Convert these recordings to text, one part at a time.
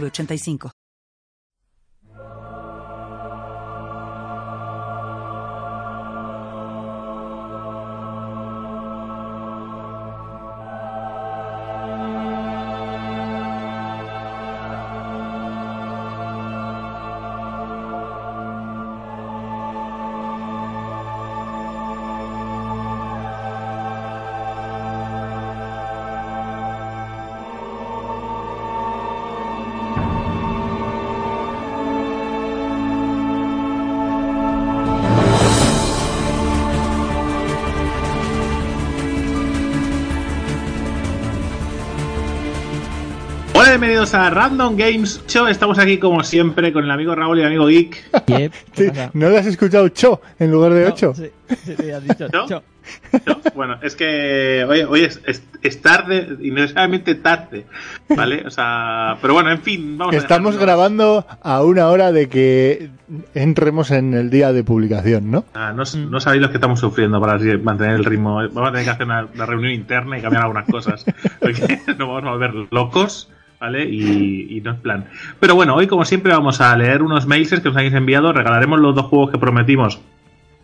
3985. Bienvenidos a Random Games Show. Estamos aquí como siempre con el amigo Raúl y el amigo Geek. Yep, Sí. ¿No le has escuchado cho en lugar de No, ocho? Sí, sí, sí, has dicho. ¿No? cho. No, Bueno, es que hoy, hoy es, es- es tarde y necesariamente tarde, ¿vale? O sea, pero bueno, en fin, vamos a Estamos dejarlo. grabando a una hora de que entremos en el día de publicación, ¿no? Ah, no, no sabéis lo que estamos sufriendo para mantener el ritmo. Vamos a tener que hacer una, una reunión interna y cambiar algunas cosas. Porque nos vamos a volver locos, ¿vale? Y, y no es plan. Pero bueno, hoy como siempre vamos a leer unos mails que nos habéis enviado. Regalaremos los dos juegos que prometimos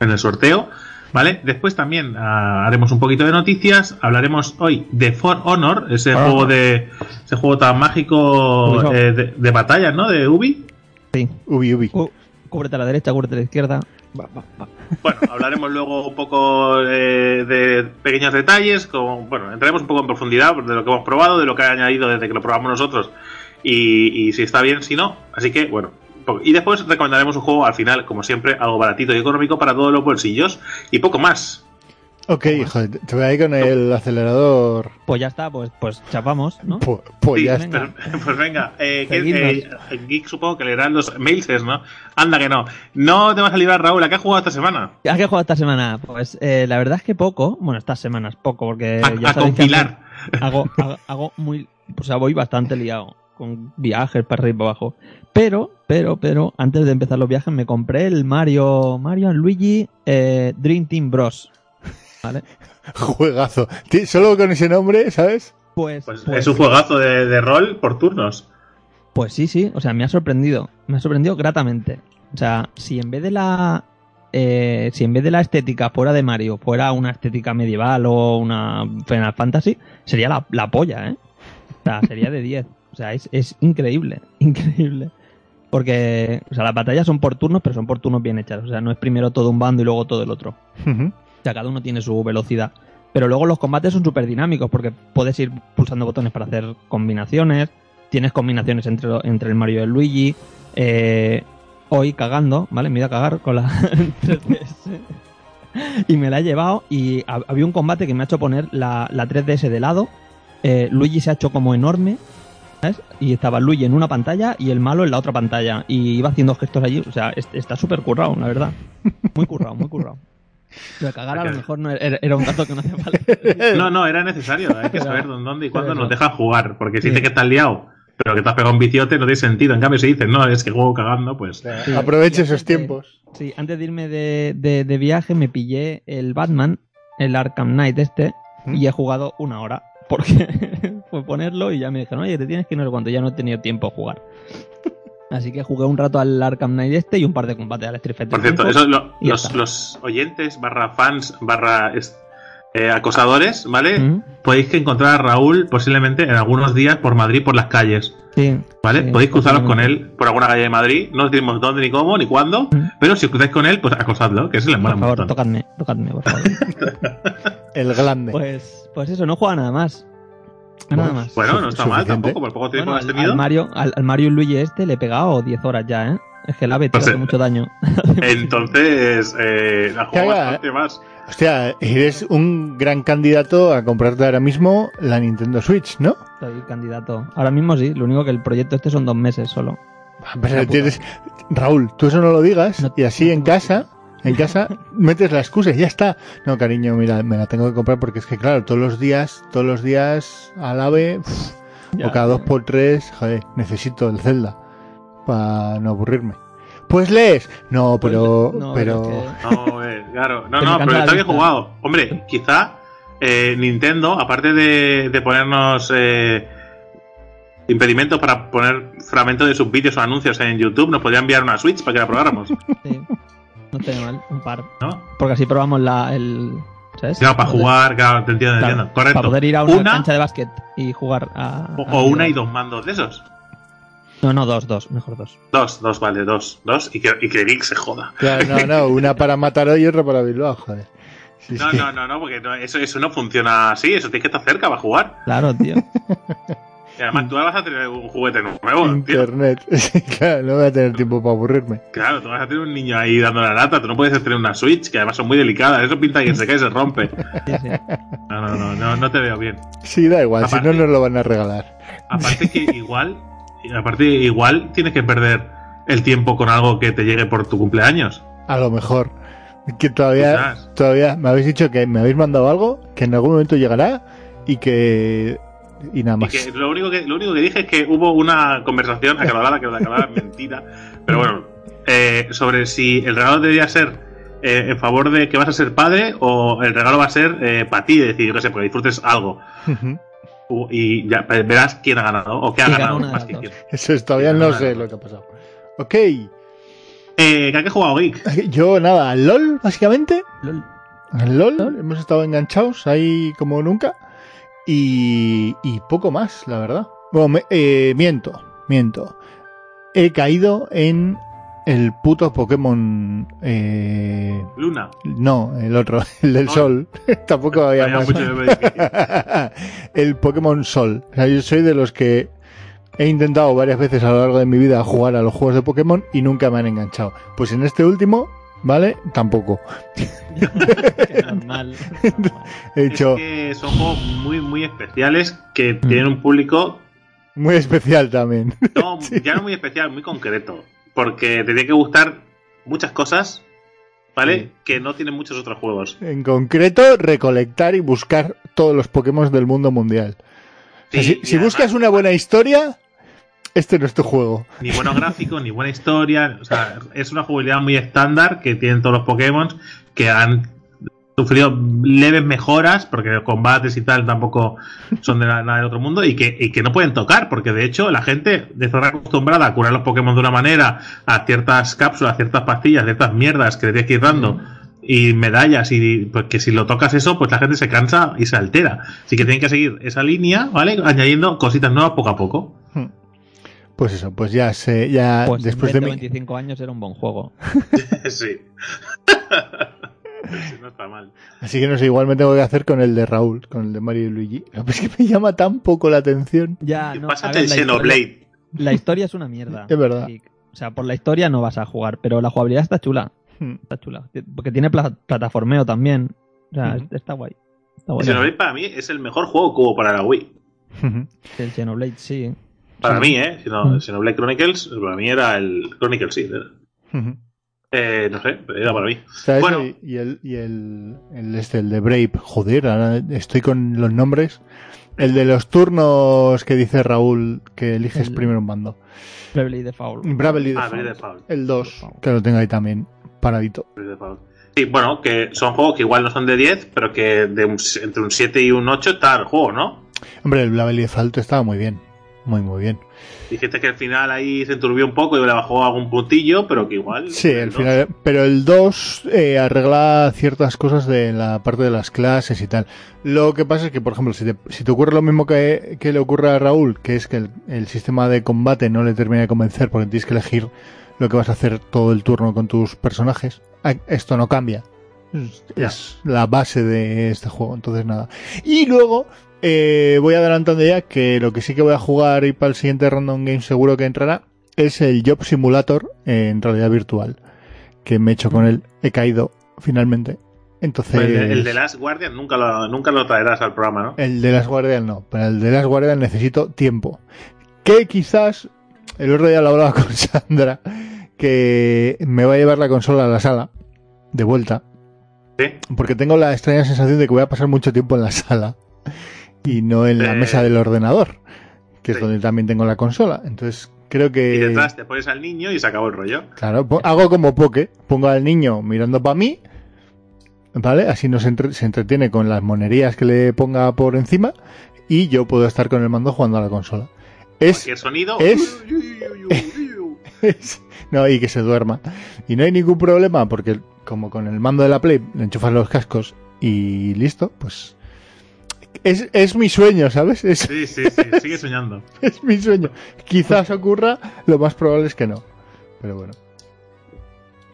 en el sorteo. ¿Vale? Después también ah, haremos un poquito de noticias. Hablaremos hoy de For Honor, ese Ah. juego de ese juego tan mágico eh, de, de batallas, ¿no? De Ubi. Sí. Ubi, ubi. Cú- Cúbrete a la derecha, cúbrete a la izquierda. Bueno, hablaremos luego un poco de, de pequeños detalles, como, bueno, entraremos un poco en profundidad de lo que hemos probado, de lo que ha añadido desde que lo probamos nosotros y, y si está bien, si no. Así que, bueno. Y después recomendaremos un juego al final, como siempre, algo baratito y económico para todos los bolsillos y poco más. Ok, hijo, te voy a ir con el acelerador. Pues ya está, pues, pues chapamos, ¿no? Pu- Pues Sí, ya venga. está. pero- pues venga, eh, que- eh, Geek supongo que leerán los mails, ¿no? Anda que no. No te vas a librar, Raúl, ¿a qué has jugado esta semana? ¿A qué he jugado esta semana? Pues eh, la verdad es que poco. Bueno, estas semanas poco, porque A, ya a compilar. hago, hago, hago muy. O sea, voy bastante liado con viajes para arriba y para abajo. Pero, pero, pero, antes de empezar los viajes me compré el Mario, Mario Luigi eh, Dream Team Bros. ¿Vale? Juegazo. Solo con ese nombre, ¿sabes? Pues, Pues, pues- es un juegazo de, de rol por turnos. Pues sí, sí, o sea, me ha sorprendido, me ha sorprendido gratamente. O sea, si en vez de la eh, si en vez de la estética fuera de Mario fuera una estética medieval o una Final Fantasy, sería la, la polla, ¿eh? O sea, sería de 10. O sea, es, es increíble, increíble. Porque, o sea, las batallas son por turnos, pero son por turnos bien hechas. O sea, no es primero todo un bando y luego todo el otro. Ujú. O sea, cada uno tiene su velocidad. Pero luego los combates son súper dinámicos porque puedes ir pulsando botones para hacer combinaciones. Tienes combinaciones entre, entre el Mario y el Luigi. Eh, hoy cagando, ¿vale? Me ido a cagar con la 3DS. Y me la he llevado y ha- había un combate que me ha hecho poner la, la 3DS de lado. Eh, Luigi se ha hecho como enorme. ¿sabes? Y estaba Luigi en una pantalla y el malo en la otra pantalla. Y iba haciendo gestos allí. O sea, es- está súper currado, la verdad. Muy currado, muy currado. De cagar a lo mejor no era, era un dato que no hacía falta. No, no, era necesario. Hay que Pero- saber dónde, dónde y cuándo pero nos dejan jugar. Porque si Sí. dice que estás liado, pero que te has pegado un viciote, no tiene sentido. En cambio, si dices, no, es que juego cagando, pues. Sí, Aproveche esos tiempos. Sí, antes de irme de, de- de viaje me pillé el Batman, el Arkham Knight este, ¿Mm? y he jugado una hora. Porque fue ponerlo y ya me dijeron, oye, te tienes que ir no sé cuánto, ya no he tenido tiempo a jugar. Así que jugué un rato al Arkham Knight este y un par de combates al Street Fighter Por cierto, 5. eso, lo- los, oyentes, barra fans, barra eh, acosadores, ¿vale? Podéis que encontrar a Raúl posiblemente en algunos días por Madrid, por las calles, Sí, ¿vale? sí, Podéis cruzaros con él por alguna calle de Madrid. No os diremos dónde, ni cómo, ni cuándo. Pero si os cruzáis con él, pues acosadlo, que eso le mola Por favor, tocadme, tocadme, por favor. El glande. Pues, pues eso, no juega nada más. Nada más. Bueno, no está mal Suficiente. tampoco, por poco tiempo Bueno, has tenido. al Mario, al, al Mario y Luigi este le he pegado 10 horas ya, ¿eh? Es que el ave Pues, hace eh, mucho daño. Entonces, eh, jugado haga- bastante más. Hostia, eres un gran candidato a comprarte ahora mismo la Nintendo Switch, ¿no? Soy candidato. Ahora mismo sí, lo único que el proyecto este son dos meses solo. Pero La puta. tienes... Raúl, tú eso no lo digas No- y así no en casa, en casa metes la excusa y ya está. No, cariño, mira, me la tengo que comprar porque es que claro, todos los días, todos los días al ave, uf, Ya, o cada dos por tres, joder, necesito el Zelda para no aburrirme. Pues lees. No, Pues, pero, no, pero, es que- No, eh, claro. No, no, pero está bien jugado. Hombre, quizá eh, Nintendo, aparte de, de ponernos eh, impedimentos para poner fragmentos de sus vídeos o anuncios en YouTube, nos podría enviar una Switch para que la probáramos, sí. No estaría mal, un par. ¿no? Porque así probamos la, el... ¿Sabes? Claro, para Poder- jugar, claro, te entiendo, te claro, entiendo. Correcto. Para poder ir a una, Una cancha de básquet y jugar a... o, a- o una y dos mandos de esos. No, no, dos, dos, mejor dos. Dos, dos, vale, dos, dos. Y que, y que Geek se joda. Claro, no, no, una para Mataró y otra para Bilbao, joder. Sí, No, sí. no, no, no, porque no, eso, eso no funciona así. Eso tienes que estar cerca para jugar. Claro, tío. Y además tú ahora vas a tener un juguete nuevo, tío. Internet. Sí, claro, no voy a tener tiempo para aburrirme. Claro, tú vas a tener un niño ahí dando la lata, tú no puedes tener una Switch, que además son muy delicadas, eso pinta que se cae y se rompe. No, no, no, no, no te veo bien. Sí, da igual, si no nos lo van a regalar. Aparte que igual, aparte igual tienes que perder el tiempo con algo que te llegue por tu cumpleaños. A lo mejor. Que todavía, Quizás. todavía me habéis dicho que me habéis mandado algo que en algún momento llegará y que. Y nada Y más. que lo único que lo único que dije es que hubo una conversación acalorada, que la acalorada es mentira, pero bueno, eh, sobre si el regalo debería ser eh, en favor de que vas a ser padre o el regalo va a ser para ti, es decir, yo qué sé, porque disfrutes algo. Y ya pues, verás quién ha ganado o qué ha ganado más que quién. Eso es, todavía no sé lo que ha pasado. Ok. Eh, ¿qué has jugado, Geek? Yo nada, al LOL, básicamente. LOL, LOL. hemos estado enganchados ahí como nunca. Y, y poco más, la verdad. Bueno, me- eh, miento, miento. He caído en el puto Pokémon. Eh, Luna. no, el otro, el del Sol. Sol. Tampoco había Vaya más. el Pokémon Sol. O sea, yo soy de los que he intentado varias veces a lo largo de mi vida jugar a los juegos de Pokémon y nunca me han enganchado. Pues en este último, ¿vale? Tampoco. Qué normal. normal. He dicho, Es que son juegos muy, muy especiales que tienen un público muy especial también. no, ya no muy especial, muy concreto. Porque te tiene que gustar muchas cosas, ¿vale? Sí. Que no tienen muchos otros juegos. En concreto, recolectar y buscar todos los Pokémon del mundo mundial. O sea, Sí, si y si además- buscas una buena historia, este no es tu juego. Ni buenos gráficos, ni buena historia. O sea, es una jugabilidad muy estándar que tienen todos los Pokémon que han sufrido leves mejoras porque los combates y tal tampoco son de nada, nada del otro mundo y que, y que no pueden tocar porque de hecho la gente de estar acostumbrada a curar los Pokémon de una manera a ciertas cápsulas, ciertas pastillas, ciertas mierdas que le tienes que ir dando y medallas y pues que si lo tocas eso pues la gente se cansa y se altera así que tienen que seguir esa línea ¿vale? añadiendo cositas nuevas poco a poco Pues eso, pues ya sé, ya Pues después en de 20 mi... 25 años era un buen juego. sí. No está mal. Así que no sé, igual me tengo que hacer con el de Raúl, con el de Mario y Luigi. Lo que es que me llama tan poco la atención. Ya, no, a Pásate ver, el la historia- Xenoblade. La historia es una mierda. Es verdad. Sí. O sea, por la historia no vas a jugar, pero la jugabilidad está chula. Hmm. Está chula. Porque tiene pla- plataformeo también. O sea, Ujú. está guay. Está El guay. Xenoblade para mí es el mejor juego hubo para la Wii. El Xenoblade, sí. Para Sí. mí, ¿eh? Si no, Mm. el Xenoblade Chronicles, para mí era el Chronicles, sí. era. Eh, no sé, era para mí. Ese Bueno. y- el, y el, el este, el de Brave. Joder, ahora estoy con los nombres. El de los turnos que dice Raúl que eliges El- primero un mando. Bravely Default. Bravely Ah, Default. Fire. El 2, que lo tengo ahí también, paradito. Sí, bueno, que son juegos que igual no son de 10, pero que de un- entre un 7 y un 8 está el juego, ¿no? Hombre, el Bravely Default estaba muy bien. Muy, muy bien. Dijiste que al final ahí se enturbió un poco y le bajó algún puntillo, pero que igual. Sí, al final. Pero el 2 eh, arregla ciertas cosas de la parte de las clases y tal. Lo que pasa es que, por ejemplo, si te, si te ocurre lo mismo que, que le ocurre a Raúl, que es que el, el sistema de combate no le termina de convencer porque tienes que elegir lo que vas a hacer todo el turno con tus personajes, ah, esto no cambia. Es la base de este juego, entonces nada. Y luego eh, voy adelantando ya que lo que sí que voy a jugar y para el siguiente Random Game seguro que entrará es el Job Simulator en realidad virtual. Que me he hecho con él, he caído finalmente. Entonces, Pues el, de, el de Last Guardian nunca lo, nunca lo traerás al programa, ¿no? el de las Guardian no, pero el de las Guardian necesito tiempo. Que quizás, el otro día lo hablaba con Sandra, que me va a llevar la consola a la sala, de vuelta, Sí. porque tengo la extraña sensación de que voy a pasar mucho tiempo en la sala y no en la Eh. mesa del ordenador, que es donde también tengo la consola. Entonces creo que... Y detrás te pones al niño y se acabó el rollo. Claro, hago como poke, pongo al niño mirando para mí, ¿vale? Así no se, entre- se entretiene con las monerías que le ponga por encima y yo puedo estar con el mando jugando a la consola. Es, Cualquier sonido. es- no, y que se duerma. Y no hay ningún problema porque como con el mando de la Play le enchufas los cascos y listo, pues... Es, es mi sueño, ¿sabes? Es, Sí, sí, sí, sigue soñando. es mi sueño. Quizás ocurra, lo más probable es que no. Pero bueno.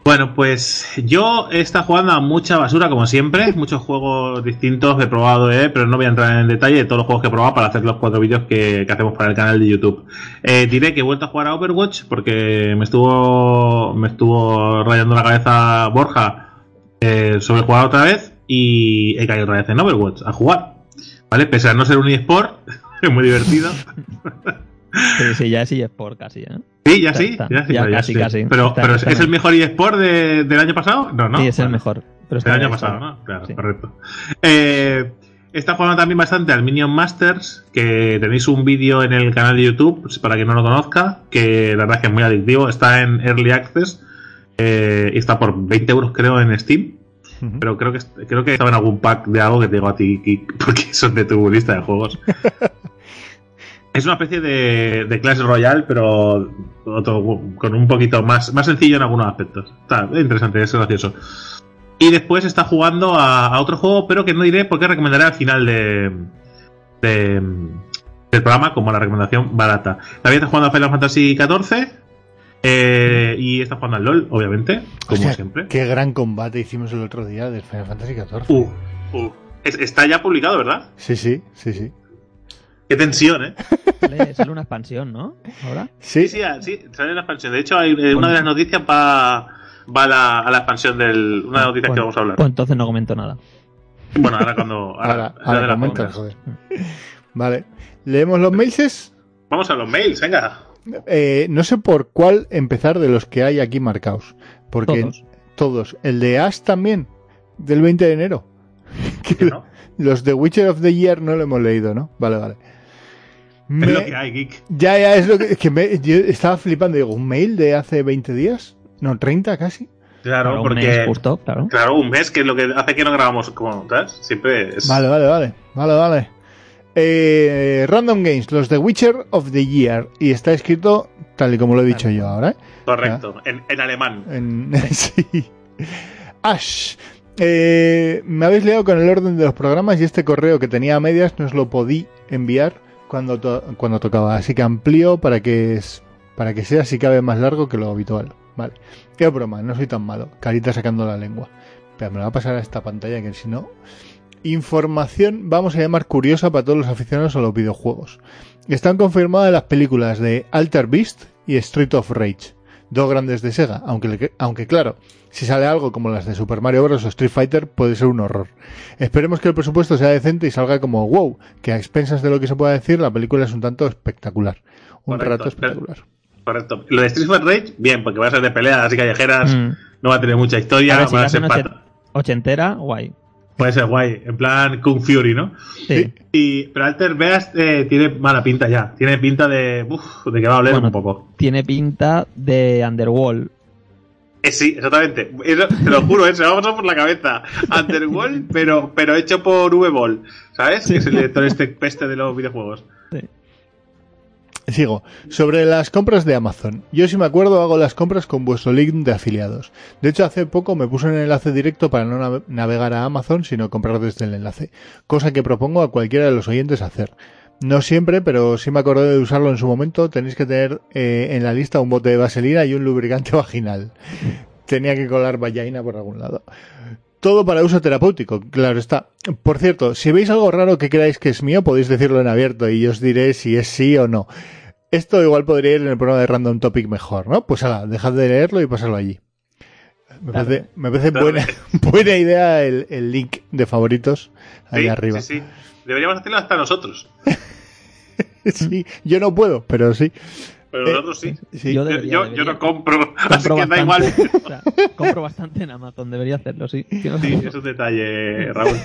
Bueno, pues yo he estado jugando a mucha basura, como siempre. Muchos juegos distintos he probado, eh, pero no voy a entrar en detalle de todos los juegos que he probado para hacer los cuatro vídeos que, que hacemos para el canal de YouTube. Eh, diré que he vuelto a jugar a Overwatch porque me estuvo, me estuvo rayando la cabeza Borja eh, sobre jugar otra vez y he caído otra vez en Overwatch a jugar. ¿Vale? Pese a no ser un eSport, es muy divertido. Sí, sí, ya es eSport casi, ¿eh? Sí, ya Está- sí, está. ya sí, Ya pero casi. Pero, Está- pero ¿es bien. el mejor eSport de- del año pasado? No, no. sí, es el mejor. Pero Del año pasado, ¿no? Claro, Sí. correcto. Eh, está jugando también bastante al Minion Masters, que tenéis un vídeo en el canal de YouTube, pues, para quien no lo conozca, que la verdad es que es muy adictivo. Está en Early Access eh, y está por 20 euros, creo, en Steam. Pero creo que creo que estaba en algún pack de algo que te digo a ti, Kik, porque son de tu lista de juegos. es una especie de, de Clash Royale, pero otro- con un poquito más, más sencillo en algunos aspectos. Está interesante, es gracioso. Y después está jugando a, a otro juego, pero que no diré porque recomendaré al final de, de- del programa como la recomendación barata. También está jugando a Final Fantasy XIV eh, y está jugando al LOL, obviamente, como siempre. Qué gran combate hicimos el otro día del Final Fantasy XIV. Uh, uh. Es- está ya publicado, ¿verdad? Sí, sí, sí, sí. Qué tensión, ¿eh? Sale, sale una expansión, ¿no? Ahora. Sí, Sí, sí, sale la expansión. De hecho, hay, eh, una de las noticias va, va a, la, a la expansión del. Una de las noticias que vamos a hablar. Pues entonces no comento nada. Bueno, ahora cuando. Ahora, ahora, ya ahora de las comentas, compras. joder. Vale. ¿Leemos los mails? Vamos a los mails, venga. Eh, no sé por cuál empezar de los que hay aquí marcados. Porque Todos. todos. El de Ash también, del 20 de enero. Los de Witcher of the Year no lo hemos leído, ¿no? Vale, vale. Es lo que hay, Geek. Ya, ya, es lo que, es que me- yo estaba flipando. Digo, ¿un mail de hace 20 días? No, 30 casi. Claro, Para un porque. mes justo, claro. Claro, un mes que es lo que hace que no grabamos como ¿sabes? Siempre es. Vale, vale, vale. Vale, vale. Eh, Random Games, los de Witcher of the Year. Y está escrito tal y como lo he dicho yo ahora, ¿eh? Correcto, en, en alemán. En- sí. Ash. eh, me habéis leído con el orden de los programas y este correo que tenía a medias no os lo podí enviar cuando, to- cuando tocaba. Así que amplío para que, es, para que sea si cabe más largo que lo habitual. Vale. Qué broma, no soy tan malo. Carita sacando la lengua. Pero me la va a pasar a esta pantalla que si no... Información, vamos a llamar curiosa para todos los aficionados a los videojuegos. Están confirmadas las películas de Alter Beast y Street of Rage dos grandes de Sega, aunque, claro, si sale algo como las de Super Mario Bros. o Street Fighter puede ser un horror. Esperemos que el presupuesto sea decente y salga como wow, que a expensas de lo que se pueda decir, la película es un tanto espectacular. Un Correcto, rato espectacular. Correcto. Lo de Street Fighter Rage, bien, porque va a ser de peleas y callejeras, Mm. no va a tener mucha historia, A ver, si va a ser ochentera, guay. Puede ser guay, en plan Kung Fury, ¿no? Sí. Y, pero Alter Beast eh, tiene mala pinta ya, tiene pinta de, uf, de que va a oler Bueno, un poco. Tiene pinta de Underworld. Eh, sí, exactamente. Eso, te lo juro, eh, se me va a pasar por la cabeza. Underworld, pero, pero hecho por V-Ball, ¿sabes? Sí. Que es el director este peste de los videojuegos. Sigo. Sobre las compras de Amazon. Yo si me acuerdo hago las compras con vuestro link de afiliados. De hecho hace poco me puse un enlace directo para no nave- navegar a Amazon sino comprar desde el enlace. Cosa que propongo a cualquiera de los oyentes hacer. No siempre, pero sí me acordé de usarlo en su momento. Tenéis que tener eh, en la lista un bote de vaselina y un lubricante vaginal. Tenía que colar vallaina por algún lado. todo para uso terapéutico, claro está. Por cierto, si veis algo raro que creáis que es mío, podéis decirlo en abierto y os diré si es sí o no. Esto igual podría ir en el programa de Random Topic mejor, ¿no? Pues ala, dejad de leerlo y pasarlo allí. Me parece, me parece buena, buena idea el, el link de favoritos ahí Sí, arriba. Sí, sí. Deberíamos hacerlo hasta nosotros. Sí, yo no puedo, pero sí. Pero Eh, nosotros sí. sí. Yo Yo, debería, yo, debería. yo no compro, así que da igual. O sea, compro bastante en Amazon, debería hacerlo, sí. Tienes Sí, es un detalle, Raúl.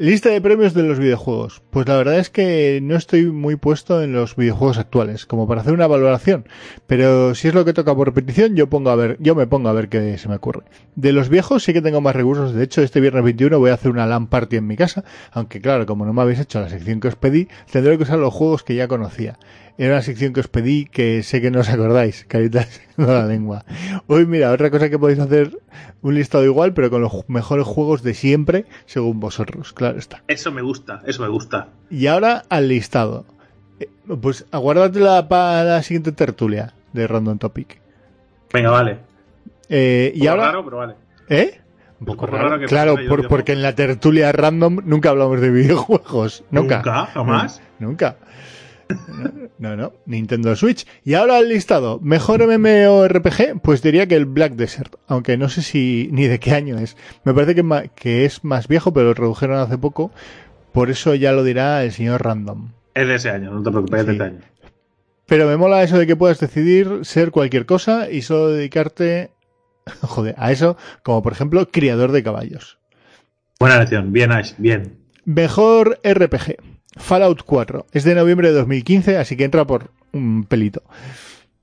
Lista de premios de los videojuegos. Pues la verdad es que no estoy muy puesto en los videojuegos actuales, como para hacer una valoración. Pero si es lo que toca por petición, yo pongo a ver, yo me pongo a ver qué se me ocurre. De los viejos sí que tengo más recursos. De hecho, este viernes 21 voy a hacer una LAN party en mi casa. Aunque claro, como no me habéis hecho la sección que os pedí, tendré que usar los juegos que ya conocía. Era una sección que os pedí que sé que no os acordáis. Caritas con la lengua. Hoy, mira, otra cosa que podéis hacer un listado igual, pero con los mejores juegos de siempre, según vosotros. Claro está. Eso me gusta, eso me gusta. Y ahora al listado. Eh, Pues aguárdatela para la siguiente tertulia de Random Topic. Venga, vale. Eh, y Un poco ahora. raro, pero vale. ¿Eh? Un poco raro raro. que Claro, por- porque en la tertulia random nunca hablamos de videojuegos. Nunca. Nunca, jamás. Nunca. No, no, Nintendo Switch. Y ahora el listado. Mejor MMORPG, pues diría que el Black Desert. Aunque no sé si ni de qué año es. Me parece que, ma- que es más viejo, pero lo redujeron hace poco. Por eso ya lo dirá el señor Random. Es de ese año, no te preocupes, es de este año. Pero me mola eso de que puedas decidir ser cualquier cosa y solo dedicarte joder, a eso, como por ejemplo criador de caballos. Buena elección, bien, Ash, bien. Mejor RPG. Fallout 4. Es de noviembre de 2015, así que entra por un pelito.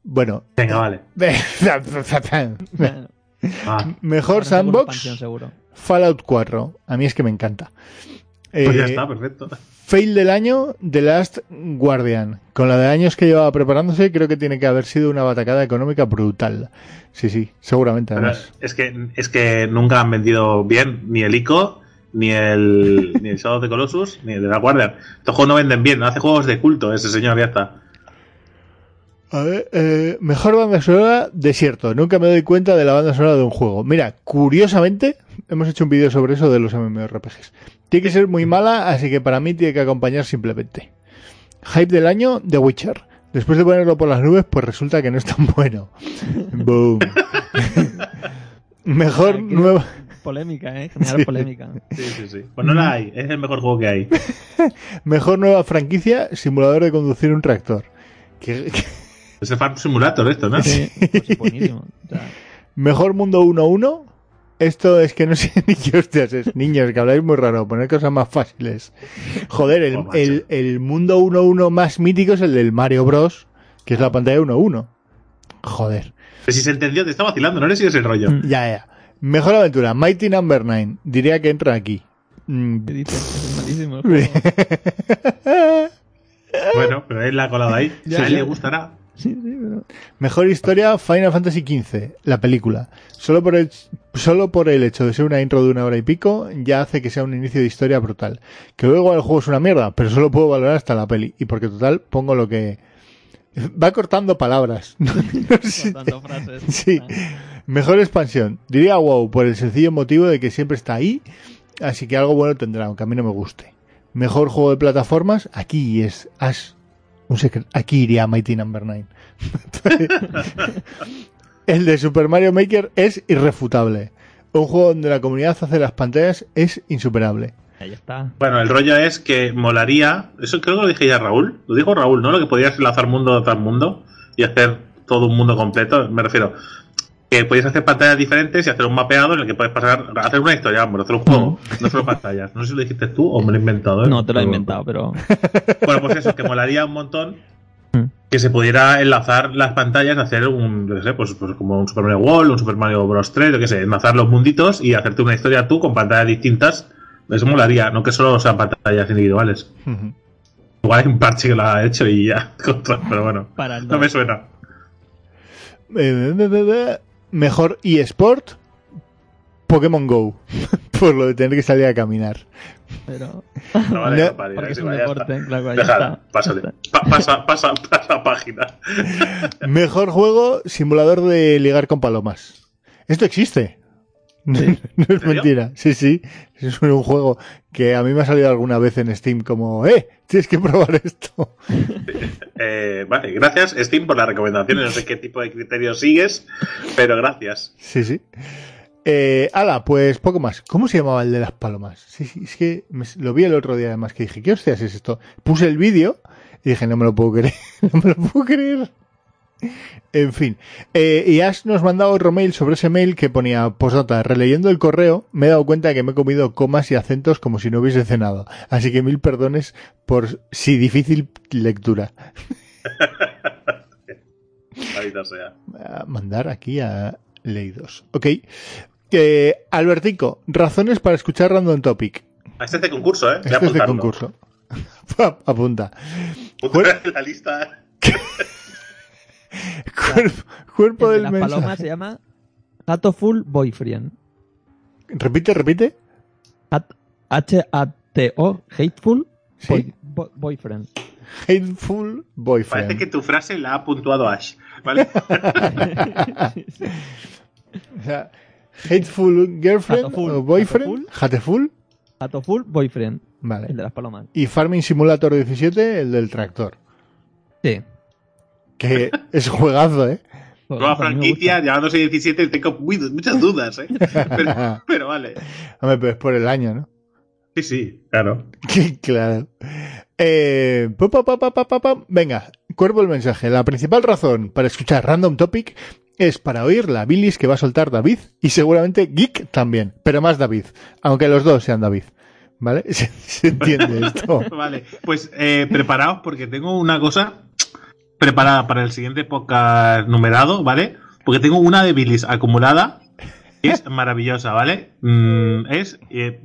Bueno. Venga, vale. Ah, Mejor sandbox. Fallout 4. A mí es que me encanta. pues ya Eh, está, perfecto. Fail del año, The Last Guardian. Con la de años que llevaba preparándose, creo que tiene que haber sido una batacada económica brutal. Sí, sí, seguramente además. es que es que nunca han vendido bien ni el ICO, ni el ni el Shadow of the Colossus, ni el de la Guardian. Estos juegos no venden bien, no hace juegos de culto ese señor, ya está. A ver, eh, mejor banda sonora, Desierto. Nunca me doy cuenta de la banda sonora de un juego. Mira, curiosamente, hemos hecho un vídeo sobre eso de los MMORPGs. Tiene que ser muy mala, así que para mí tiene que acompañar simplemente. Hype del año, The Witcher. Después de ponerlo por las nubes, pues resulta que no es tan bueno. Boom. Mejor nueva... Polémica, ¿eh? Generar Sí. polémica. Sí, sí, sí. Pues no la hay, es el mejor juego que hay. Mejor nueva franquicia, simulador de conducir un tractor. Que- Es el Farm Simulator esto, ¿no? Sí, pues es buenísimo. O sea, Mejor mundo 1-1. Esto es que no sé ni qué hostias es. Niños, que habláis muy raro. Poner cosas más fáciles. Joder, el, Oh, el mundo 1-1 más mítico es el del Mario Bros. Que es la pantalla 1-1. Joder. Pero si se entendió, te está vacilando, no le sigues el rollo. Mm. Ya, ya. Mejor aventura. Mighty Number 9. Diría que entra aquí. Mm. Bueno, pero él la ha colado ahí. Ya, a él le gustará. Sí, sí, pero... Mejor historia Final Fantasy XV, la película. Solo por, el, solo por el hecho de ser una intro de una hora y pico, ya hace que sea un inicio de historia brutal. Que luego el juego es una mierda, pero solo puedo valorar hasta la peli. Y porque total pongo lo que... Va cortando palabras. No Cortando frases. Sí. Ah. Mejor expansión. Diría wow, por el sencillo motivo de que siempre está ahí, así que algo bueno tendrá, aunque a mí no me guste. Mejor juego de plataformas, aquí es Ash. Un secreto. Aquí iría Mighty Number 9. el de Super Mario Maker es irrefutable. Un juego donde la comunidad hace las pantallas es insuperable. Ahí está. Bueno, el rollo es que molaría. Eso creo que lo dije ya Raúl. Lo dijo Raúl, ¿no? Lo que podías enlazar mundo tras mundo y hacer todo un mundo completo. Me refiero. Que podías hacer pantallas diferentes y hacer un mapeado en el que puedes pasar. Hacer una historia, hombre, hacer un juego. No solo pantallas. No sé si lo dijiste tú o me lo he inventado. ¿eh? No, te lo he Pero- inventado, pero... Bueno, pues eso, que molaría un montón Mm. que se pudiera enlazar las pantallas, hacer un, yo qué sé, pues, pues como un Super Mario World, un Super Mario Bros. 3, yo qué sé, enlazar los munditos y hacerte una historia tú con pantallas distintas. Eso molaría, no que solo sean pantallas individuales. Igual hay un parche que lo ha hecho y ya, pero bueno, Para no me suena. Mejor eSport, Pokémon Go. Por lo de tener que salir a caminar. Pero... No vale, No, vale, Porque es un deporte, claro. Ya Pa- pasa, pasa, pasa página. Mejor juego, simulador de ligar con palomas. Esto existe. No, no es mentira. Sí, sí. Es un juego que a mí me ha salido alguna vez en Steam como, eh, tienes que probar esto. Eh, vale, gracias Steam por la recomendación. No sé qué tipo de criterios sigues, pero gracias. Sí, sí. Eh, ala, pues poco más. ¿Cómo se llamaba el de las palomas? Sí, sí, es que me- lo vi el otro día además que dije, ¿qué hostias es esto? Puse el vídeo y dije, no me lo puedo creer, no me lo puedo creer. En fin, eh, y Ash nos mandaba otro mail sobre ese mail que ponía, postdata, releyendo el correo, me he dado cuenta de que me he comido comas y acentos como si no hubiese cenado. Así que mil perdones por si difícil lectura. Sea. a mandar aquí a Leidos. Ok. Eh, Albertico, razones para escuchar Random Topic. Ah, Este es de concurso, ¿eh? Voy a Este es de concurso. Apunta. Apunta en la lista. Cuerpo, cuerpo El de del las palomas mensaje. se llama Hatoful Boyfriend. Repite, repite. Hat- H-A-T-O, Hateful Sí. boy- bo- Boyfriend. Hateful boyfriend. Parece que tu frase la ha puntuado Ash. ¿Vale? O sea, hateful girlfriend Hateful. o boyfriend. Hateful. Hatoful Boyfriend, el Vale. de las palomas. Y Farming Simulator 17, el del tractor. Sí. Que es juegazo, ¿eh? Nueva franquicia, llamándose 17, tengo muy- muchas dudas, ¿eh? Pero, pero vale. Hombre, pero es por el año, ¿no? Sí, sí, claro. claro. Eh. Venga, cuervo el mensaje. La principal razón para escuchar Random Topic es para oír la bilis que va a soltar David y seguramente Geek también, pero más David, aunque los dos sean David. ¿Vale? ¿Se, se entiende esto? Vale, pues eh, preparaos porque tengo una cosa preparada para el siguiente podcast numerado, ¿vale? Porque tengo una de bilis acumulada que es maravillosa, ¿vale? Mm, es... Eh,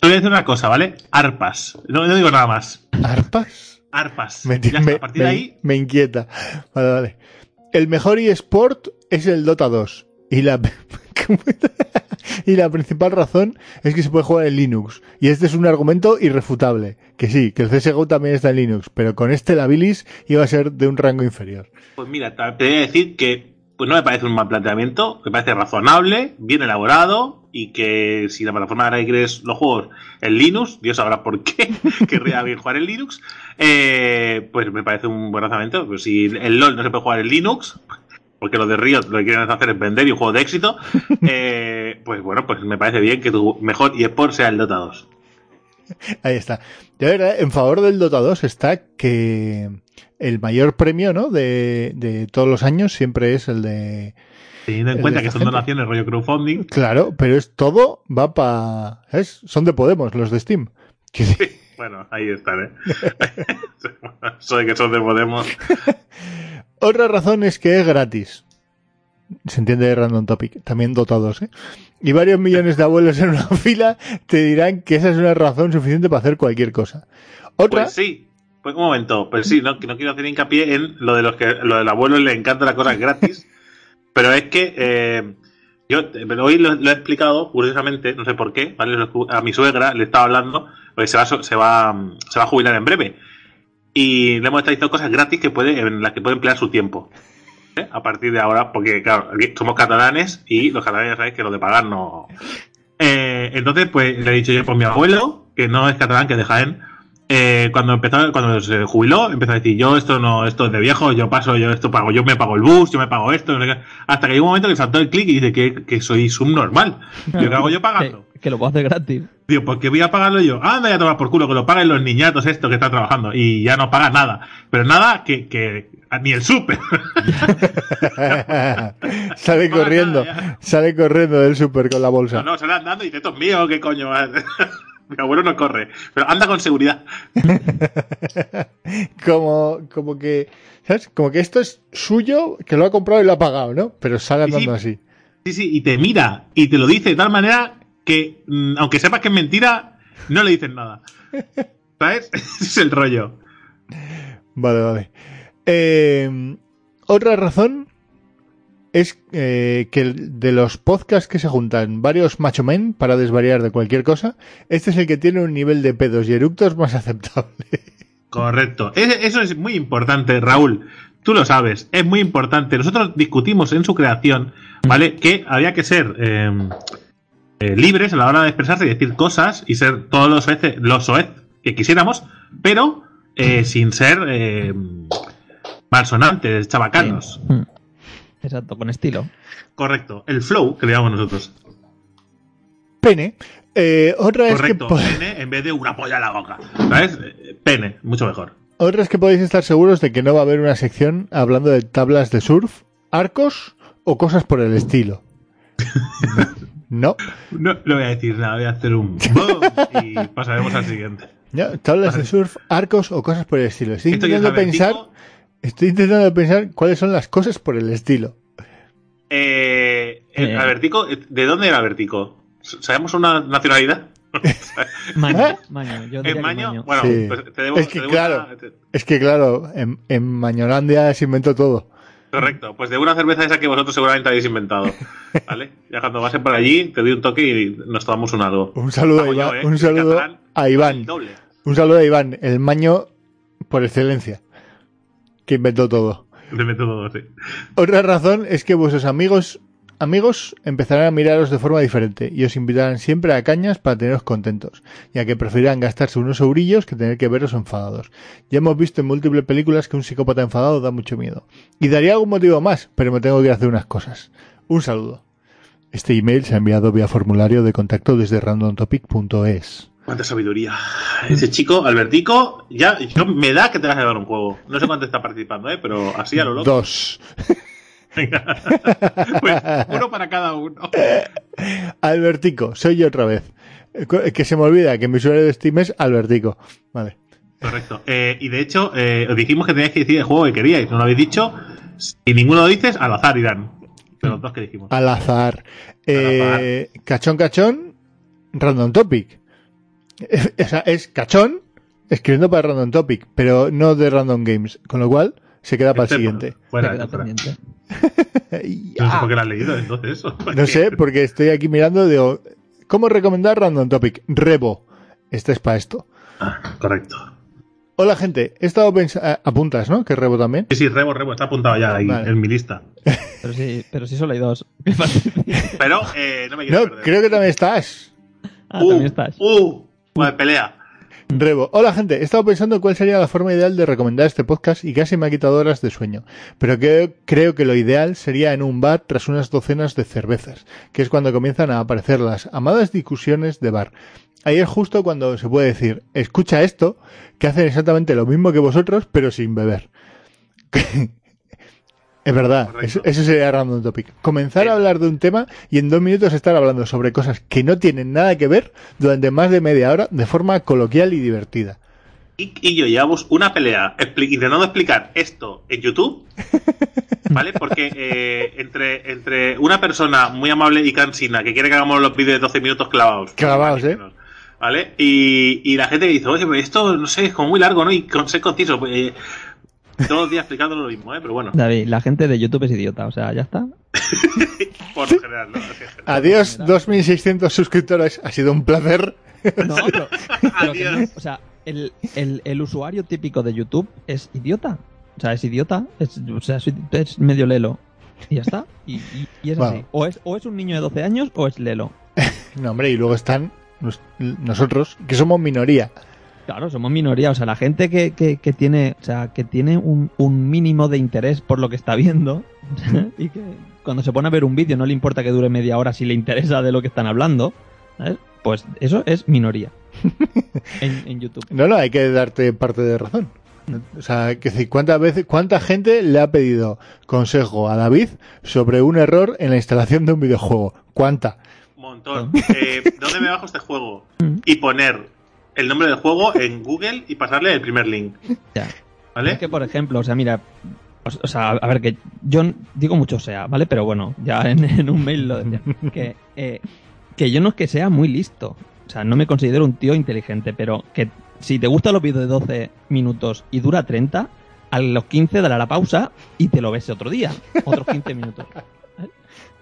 solo voy a decir una cosa, ¿vale? Arpas. No, no digo nada más. ¿Arpas? Arpas. Me, Ya está, a partir de ahí... me inquieta. Vale, vale. El mejor eSport es el Dota 2. Y la, y la principal razón es que se puede jugar en Linux. Y este es un argumento irrefutable. Que sí, que el CSGO también está en Linux. Pero con este la bilis iba a ser de un rango inferior. Pues mira, te voy a decir que pues no me parece un mal planteamiento, me parece razonable, bien elaborado y que si la plataforma en la quieres los juegos en Linux, Dios sabrá por qué querría bien jugar en Linux, eh, pues me parece un buen razonamiento. Pues si el LOL no se puede jugar en Linux, porque los de Riot lo que quieren hacer es vender y un juego de éxito, eh, pues bueno, pues me parece bien que tu mejor eSport sea el Dota 2. Ahí está. Verdad, en favor del Dota 2 está que el mayor premio, ¿no? De, de todos los años siempre es el de Teniendo en El cuenta que son gente. donaciones rollo crowdfunding, Claro, pero es todo va para... Son de Podemos, los de Steam. Que- bueno, ahí están, ¿eh? Soy que son de Podemos. Otra razón es que es gratis. Se entiende de Random Topic, también dotados, ¿eh? Y varios millones de abuelos en una fila te dirán que esa es una razón suficiente para hacer cualquier cosa. Otra, Pues sí. Pues un momento, pues sí, no, que no quiero hacer hincapié en lo de los que lo del abuelo le encanta la cosa gratis, pero es que eh, yo pero hoy lo, lo he explicado curiosamente, no sé por qué, ¿vale? A mi suegra le estaba hablando, porque se va, se va, se va a jubilar en breve. Y le hemos estado diciendo cosas gratis que puede, en las que puede emplear su tiempo. ¿eh? A partir de ahora, porque claro, somos catalanes y los catalanes ya sabéis que lo de pagar no. Eh, entonces, pues le he dicho yo, pues mi abuelo, que no es catalán, que es de Jaén, eh, cuando empezó, cuando se jubiló, empezó a decir, yo esto no, esto es de viejo, yo paso, yo esto pago, yo me pago el bus, yo me pago esto, no sé qué". hasta que llegó un momento que saltó el clic y dice que, que soy subnormal. Yo, ¿qué hago yo pagando? Que, lo puedo hacer gratis. Digo, ¿por qué voy a pagarlo yo? Ah, me voy a tomar por culo, que lo paguen los niñatos estos que están trabajando. Y ya no pagan nada. Pero nada que, que ni el súper. sale corriendo, nada, ya. sale corriendo del súper con la bolsa. No, no, se le andando y dice, esto es mío, ¿qué coño? Mi abuelo no corre. Pero anda con seguridad. Como, como que, ¿sabes? Como que esto es suyo, que lo ha comprado y lo ha pagado, ¿no? Pero sale Sí, sí. andando así. Sí, sí, y te mira y te lo dice de tal manera que, mm, aunque sepas que es mentira, no le dices nada. ¿Sabes? Ese es el rollo. Vale, vale. Eh, otra razón es eh, que de los podcasts que se juntan varios macho men para desvariar de cualquier cosa, este es el que tiene un nivel de pedos y eructos más aceptable. Correcto. Eso es muy importante, Raúl. Tú lo sabes, es muy importante. Nosotros discutimos en su creación, ¿vale? Que había que ser. eh, eh, libres a la hora de expresarse y decir cosas y ser todos los soez, los que quisiéramos, pero eh, sin ser eh, malsonantes, chabacanos. Mm. Exacto, con estilo. Correcto, el flow que le llamamos nosotros. Pene. Eh, otra es que Correcto, pene en vez de una polla en la boca. ¿Sabes? Pene, mucho mejor. otra es que podéis estar seguros de que no va a haber una sección hablando de tablas de surf, arcos o cosas por el estilo. No, No, no voy a decir nada, voy a hacer un boom y pasaremos al siguiente. no, tablas de surf, arcos o cosas por el estilo. Estoy Esto intentando pensar, estoy intentando pensar cuáles son las cosas por el estilo. Eh, el Eh. Albertico, ¿de dónde era Albertico? ¿Sabemos una nacionalidad? Maño, maño. Yo diría ¿En que Maño? Bueno, Sí. pues te debo, Es que te debo claro. una- Es que claro, en, en Mañolandia se inventó todo. Correcto, pues de una cerveza esa que vosotros seguramente habéis inventado. ¿Vale? Ya cuando pases por allí, te doy un toque y nos tomamos un algo. Un saludo, a Iván, yo, ¿eh? un saludo catalán, a Iván. Un saludo a Iván, el maño por excelencia, que inventó todo. De método, sí. Otra razón es que vuestros amigos amigos empezarán a miraros de forma diferente y os invitarán siempre a cañas para teneros contentos, ya que preferirán gastarse unos eurillos que tener que veros enfadados. Ya hemos visto en múltiples películas que un psicópata enfadado da mucho miedo. Y daría algún motivo más, pero me tengo que hacer unas cosas. Un saludo. Este email se ha enviado vía formulario de contacto desde randomtopic.es. Cuánta sabiduría. Ese chico, Albertico, ya yo, me da que te vas a llevar un juego. No sé cuánto está participando, ¿eh? pero así a lo loco. Dos. Venga. Pues uno para cada uno. Albertico, soy yo otra vez. Eh, Que se me olvida que mi usuario de Steam es Albertico. Vale. Correcto. Eh, y de hecho, eh, os dijimos que teníais que decir el juego que queríais. No lo habéis dicho. Si ninguno lo dices, al azar irán. De los dos que dijimos. Al azar. Eh, cachón, cachón, random topic. O sea, es cachón escribiendo para random topic, pero no de random games. Con lo cual, se queda para el siguiente. Fuera, Se queda fuera. pendiente. No sé por qué lo has leído entonces eso. no sé, porque estoy aquí mirando, digo, ¿cómo recomendar random topic? Rebo. Este es para esto. Ah, correcto. Hola, gente. He estado pensando... Apuntas, ¿no? Que Rebo también. Sí, sí, Rebo, Rebo, está apuntado ya ahí Vale. en mi lista. Pero sí, pero sí solo hay dos. Pero eh, no me quiero No, perder. creo que también estás. ah, uh, también estás. Uh, bueno, pelea. Rebo. Hola gente, he estado pensando cuál sería la forma ideal de recomendar este podcast y casi me ha quitado horas de sueño. Pero creo que lo ideal sería en un bar tras unas docenas de cervezas, que es cuando comienzan a aparecer las amadas discusiones de bar. Ahí es justo cuando se puede decir, escucha esto, que hacen exactamente lo mismo que vosotros, pero sin beber. es verdad, eso, eso sería Random Topic. Comenzar a hablar de un tema y en dos minutos estar hablando sobre cosas que no tienen nada que ver durante más de media hora de forma coloquial y divertida. Y, y yo llevamos una pelea expli- intentando explicar esto en YouTube, ¿vale? Porque eh, entre, entre una persona muy amable y cansina que quiere que hagamos los vídeos de 12 minutos clavados, Clavados, ¿eh? ¿Vale? Y, y la gente que dice, oye, esto, no sé, es como muy largo, ¿no? Y con ser conciso, pues, eh, todos los días explicando lo mismo, ¿eh? Pero bueno, David, la gente de YouTube es idiota, o sea, ya está. por lo general, ¿no? Adiós, 2.600 suscriptores. Ha sido un placer. No, pero, pero que no, Adiós. o sea, el, el, el usuario típico de YouTube es idiota. O sea, es idiota, es, o sea, es, es medio lelo. Y ya está. Y, y- y es Bueno. así. O es, o es un niño de 12 años o es lelo. No, hombre, y luego están nos- nosotros, que somos minoría. Claro, somos minoría. O sea, la gente que, que, que tiene, o sea, que tiene un, un mínimo de interés por lo que está viendo y que cuando se pone a ver un vídeo no le importa que dure media hora si le interesa de lo que están hablando, ¿sabes? Pues eso es minoría en, en YouTube. No, no, hay que darte parte de razón. O sea, que decir, ¿cuántas veces, cuánta gente le ha pedido consejo a David sobre un error en la instalación de un videojuego? ¿Cuánta? Un montón. Eh, ¿Dónde me bajo este juego? Y poner el nombre del juego en Google y pasarle el primer link. Ya. ¿Vale? Es que, por ejemplo, o sea, mira, o, sea, a ver, que yo digo mucho sea, ¿vale? Pero bueno, ya en, en un mail lo decía. Que, eh, que yo no es que sea muy listo. O sea, no me considero un tío inteligente, pero que si te gustan los vídeos de 12 minutos y dura 30, a los 15 dará la pausa y te lo ves otro día, otros 15 minutos.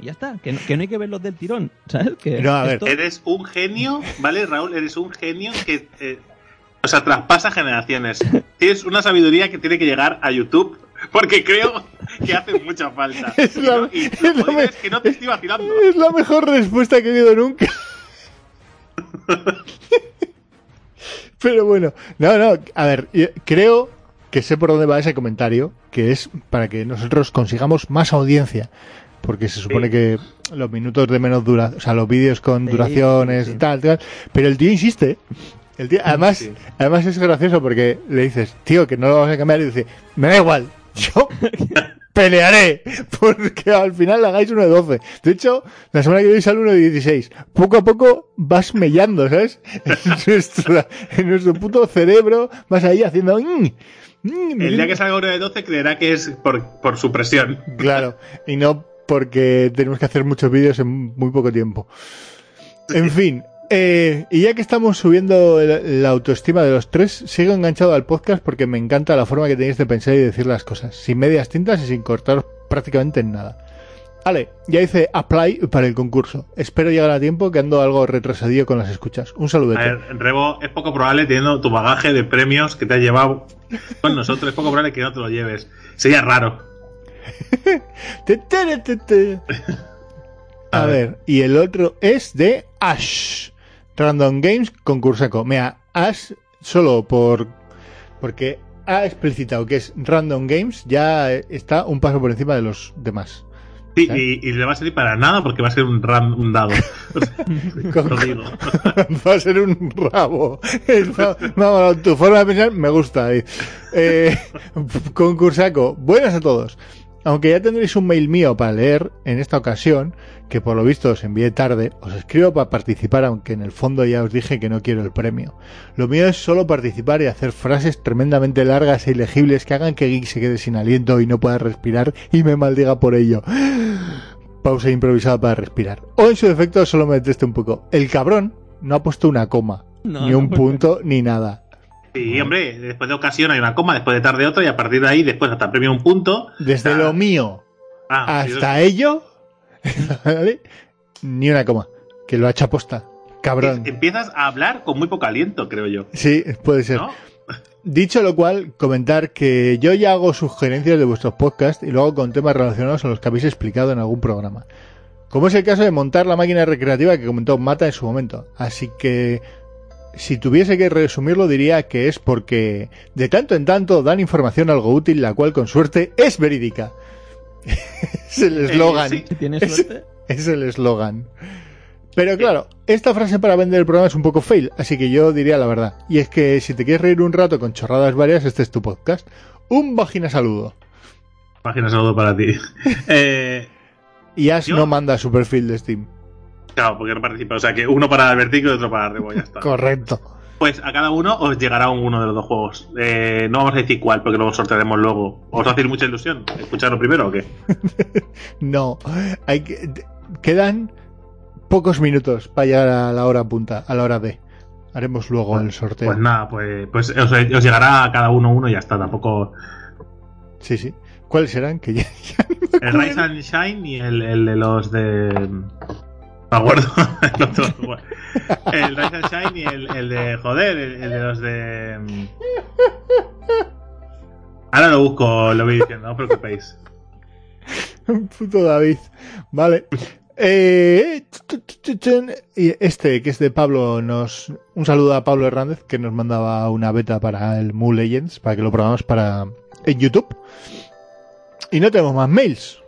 Ya está, que no, que no hay que verlos del tirón, ¿sabes? Que No, a ver, esto- Eres un genio, ¿vale, Raúl? Eres un genio que. eh, o sea, traspasa generaciones. Tienes una sabiduría que tiene que llegar a YouTube. Porque creo que hace mucha falta. Es Y la- no- y es lo la es que no te estoy vacilando. es la mejor respuesta que he oído nunca. Pero bueno, no, no, a ver, yo creo que sé por dónde va ese comentario, que es para que nosotros consigamos más audiencia. Porque se supone Sí. que los minutos de menos duración, o sea, los vídeos con Sí, duraciones, sí. tal, tal. Pero el tío insiste. El tío, además, además es gracioso porque le dices, tío, que no lo vamos a cambiar. Y dice, me da igual, yo pelearé. Porque al final le hagáis uno de 12. De hecho, la semana que viene sale uno de 16. Poco a poco vas mellando, ¿sabes? En, nuestra- en nuestro puto cerebro vas ahí haciendo... "Mm, mm", El día que salga uno de 12 creerá que es por, por su presión. Claro, y no porque tenemos que hacer muchos vídeos en muy poco tiempo. En fin, eh, y ya que estamos subiendo el- la autoestima de los tres, sigo enganchado al podcast porque me encanta la forma que tenéis de pensar y decir las cosas, sin medias tintas y sin cortaros prácticamente en nada. Vale, ya hice apply para el concurso. Espero llegar a tiempo que ando algo retrasadillo con las escuchas. Un saludo. A ver, Rebo, es poco probable teniendo tu bagaje de premios que te has llevado con nosotros, es poco probable que no te lo lleves. Sería raro. A ver, y el otro es de Ash. Random Games concursaco. Mira, Ash solo por porque ha explicitado que es Random Games, ya está un paso por encima de los demás. Sí, ¿Eh? y, y le va a salir para nada porque va a ser un, ram, un dado. lo digo. Va a ser un rabo. Tu forma de pensar me gusta. eh. Eh, concursaco, buenas a todos. Aunque ya tendréis un mail mío para leer en esta ocasión, que por lo visto os envié tarde, os escribo para participar, aunque en el fondo ya os dije que no quiero el premio. Lo mío es solo participar y hacer frases tremendamente largas e ilegibles que hagan que Geek se quede sin aliento y no pueda respirar y me maldiga por ello. Pausa improvisada para respirar. O en su defecto solo me deteste un poco. El cabrón no ha puesto una coma, No, ni no, un porque- punto, ni nada. Sí, hombre, después de ocasión hay una coma, después de tarde otra, y a partir de ahí, después hasta premio un punto. Desde Ah, lo mío ah, hasta ello, ¿vale? Ni una coma. Que lo ha hecho aposta. Cabrón. Empiezas a hablar con muy poco aliento, creo yo. Sí, puede ser. ¿No? Dicho lo cual, comentar que yo ya hago sugerencias de vuestros podcasts y lo hago con temas relacionados a los que habéis explicado en algún programa. Como es el caso de montar la máquina recreativa que comentó Mata en su momento. Así que, si tuviese que resumirlo, diría que es porque de tanto en tanto dan información algo útil, la cual con suerte es verídica. es el eslogan. sí. Tienes Es- suerte. Es el eslogan. Pero claro, esta frase para vender el programa es un poco fail, así que yo diría la verdad. Y es que si te quieres reír un rato con chorradas varias, este es tu podcast. Un vagina saludo. Imagina saludo para ti. Eh, Y Ash Yo- no manda su perfil de Steam. Claro, porque no participa. O sea que uno para Albertico y otro para Rebo, ya está. Correcto. Pues a cada uno os llegará un- uno de los dos juegos. Eh, no vamos a decir cuál, porque lo sortearemos luego. ¿Os va a hacer mucha ilusión? ¿Escucharlo primero o qué? No, hay que quedan pocos minutos para llegar a la hora punta, a la hora D. Haremos luego el sorteo. Pues nada, pues, pues os, os llegará a cada uno uno y ya está. Tampoco. Sí, sí. ¿Cuáles serán? Que ya, El. Rise and Shine y el, el de los de. Me acuerdo. el, otro. el Rise Shine y el, de. Joder, el, de los de. Ahora lo busco, lo voy diciendo, no os preocupéis. Puto David. Vale. Eh, este, que es de Pablo, nos. Un saludo a Pablo Hernández, que nos mandaba una beta para el Mu Legends, para que lo probamos para en YouTube. Y no tenemos más mails.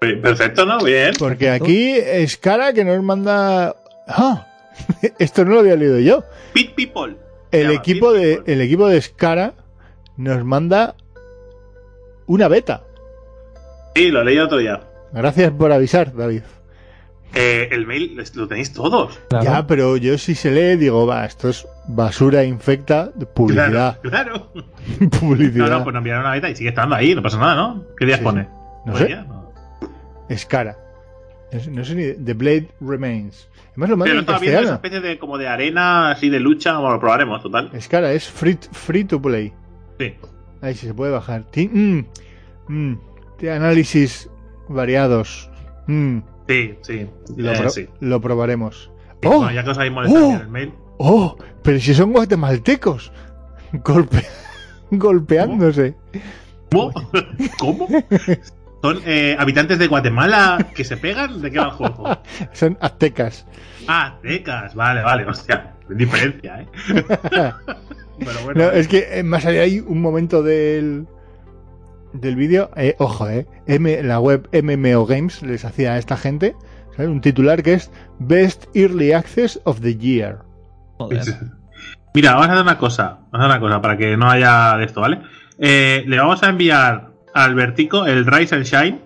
Perfecto, ¿no? Bien. Porque Perfecto. aquí es cara que nos manda. ¡Ah! Esto no lo había leído yo. Pit People. El llama, equipo Pit de People. el equipo de Skara nos manda una beta. Sí, lo leí otro día. Gracias por avisar, David. Eh, el mail lo tenéis todos. Claro. Ya, pero yo si se lee digo, va, esto es basura infecta, publicidad, Claro, claro. publicidad. No, no, pues nos enviaron una beta y sigue estando ahí, no pasa nada, ¿no? ¿Qué días Sí, pone? No ¿Nueve sé. días? No. No sé, no sé ni The Blade Remains. Además lo manda Pero en estaba viendo esa especie de como de arena así de lucha, bueno, lo probaremos, total. Skara es free, free to play. Sí. Ahí sí se puede bajar. Mm, mm, de análisis variados. Mm, Sí, sí. lo, eh, pro- sí. lo probaremos. Sí, ¡Oh! Bueno, ya que os habéis molestado ¡Oh! en el mail. ¡Oh! Pero si son guatemaltecos. Golpe, golpeándose. ¿Cómo? ¿Cómo? ¿Son eh, habitantes de Guatemala que se pegan? ¿De qué va el juego? Son aztecas. Ah, aztecas. Vale, vale, hostia. Diferencia, ¿eh? Pero bueno, No, es que eh, más allá hay un momento del, del vídeo, eh, ojo, eh, M- la web MMO Games les hacía a esta gente ¿sabes? un titular que es Best Early Access of the Year. Joder. Mira, vamos a hacer una cosa. Vamos a hacer una cosa para que no haya de esto, ¿vale? Eh, le vamos a enviar Albertico el Rise and Shine.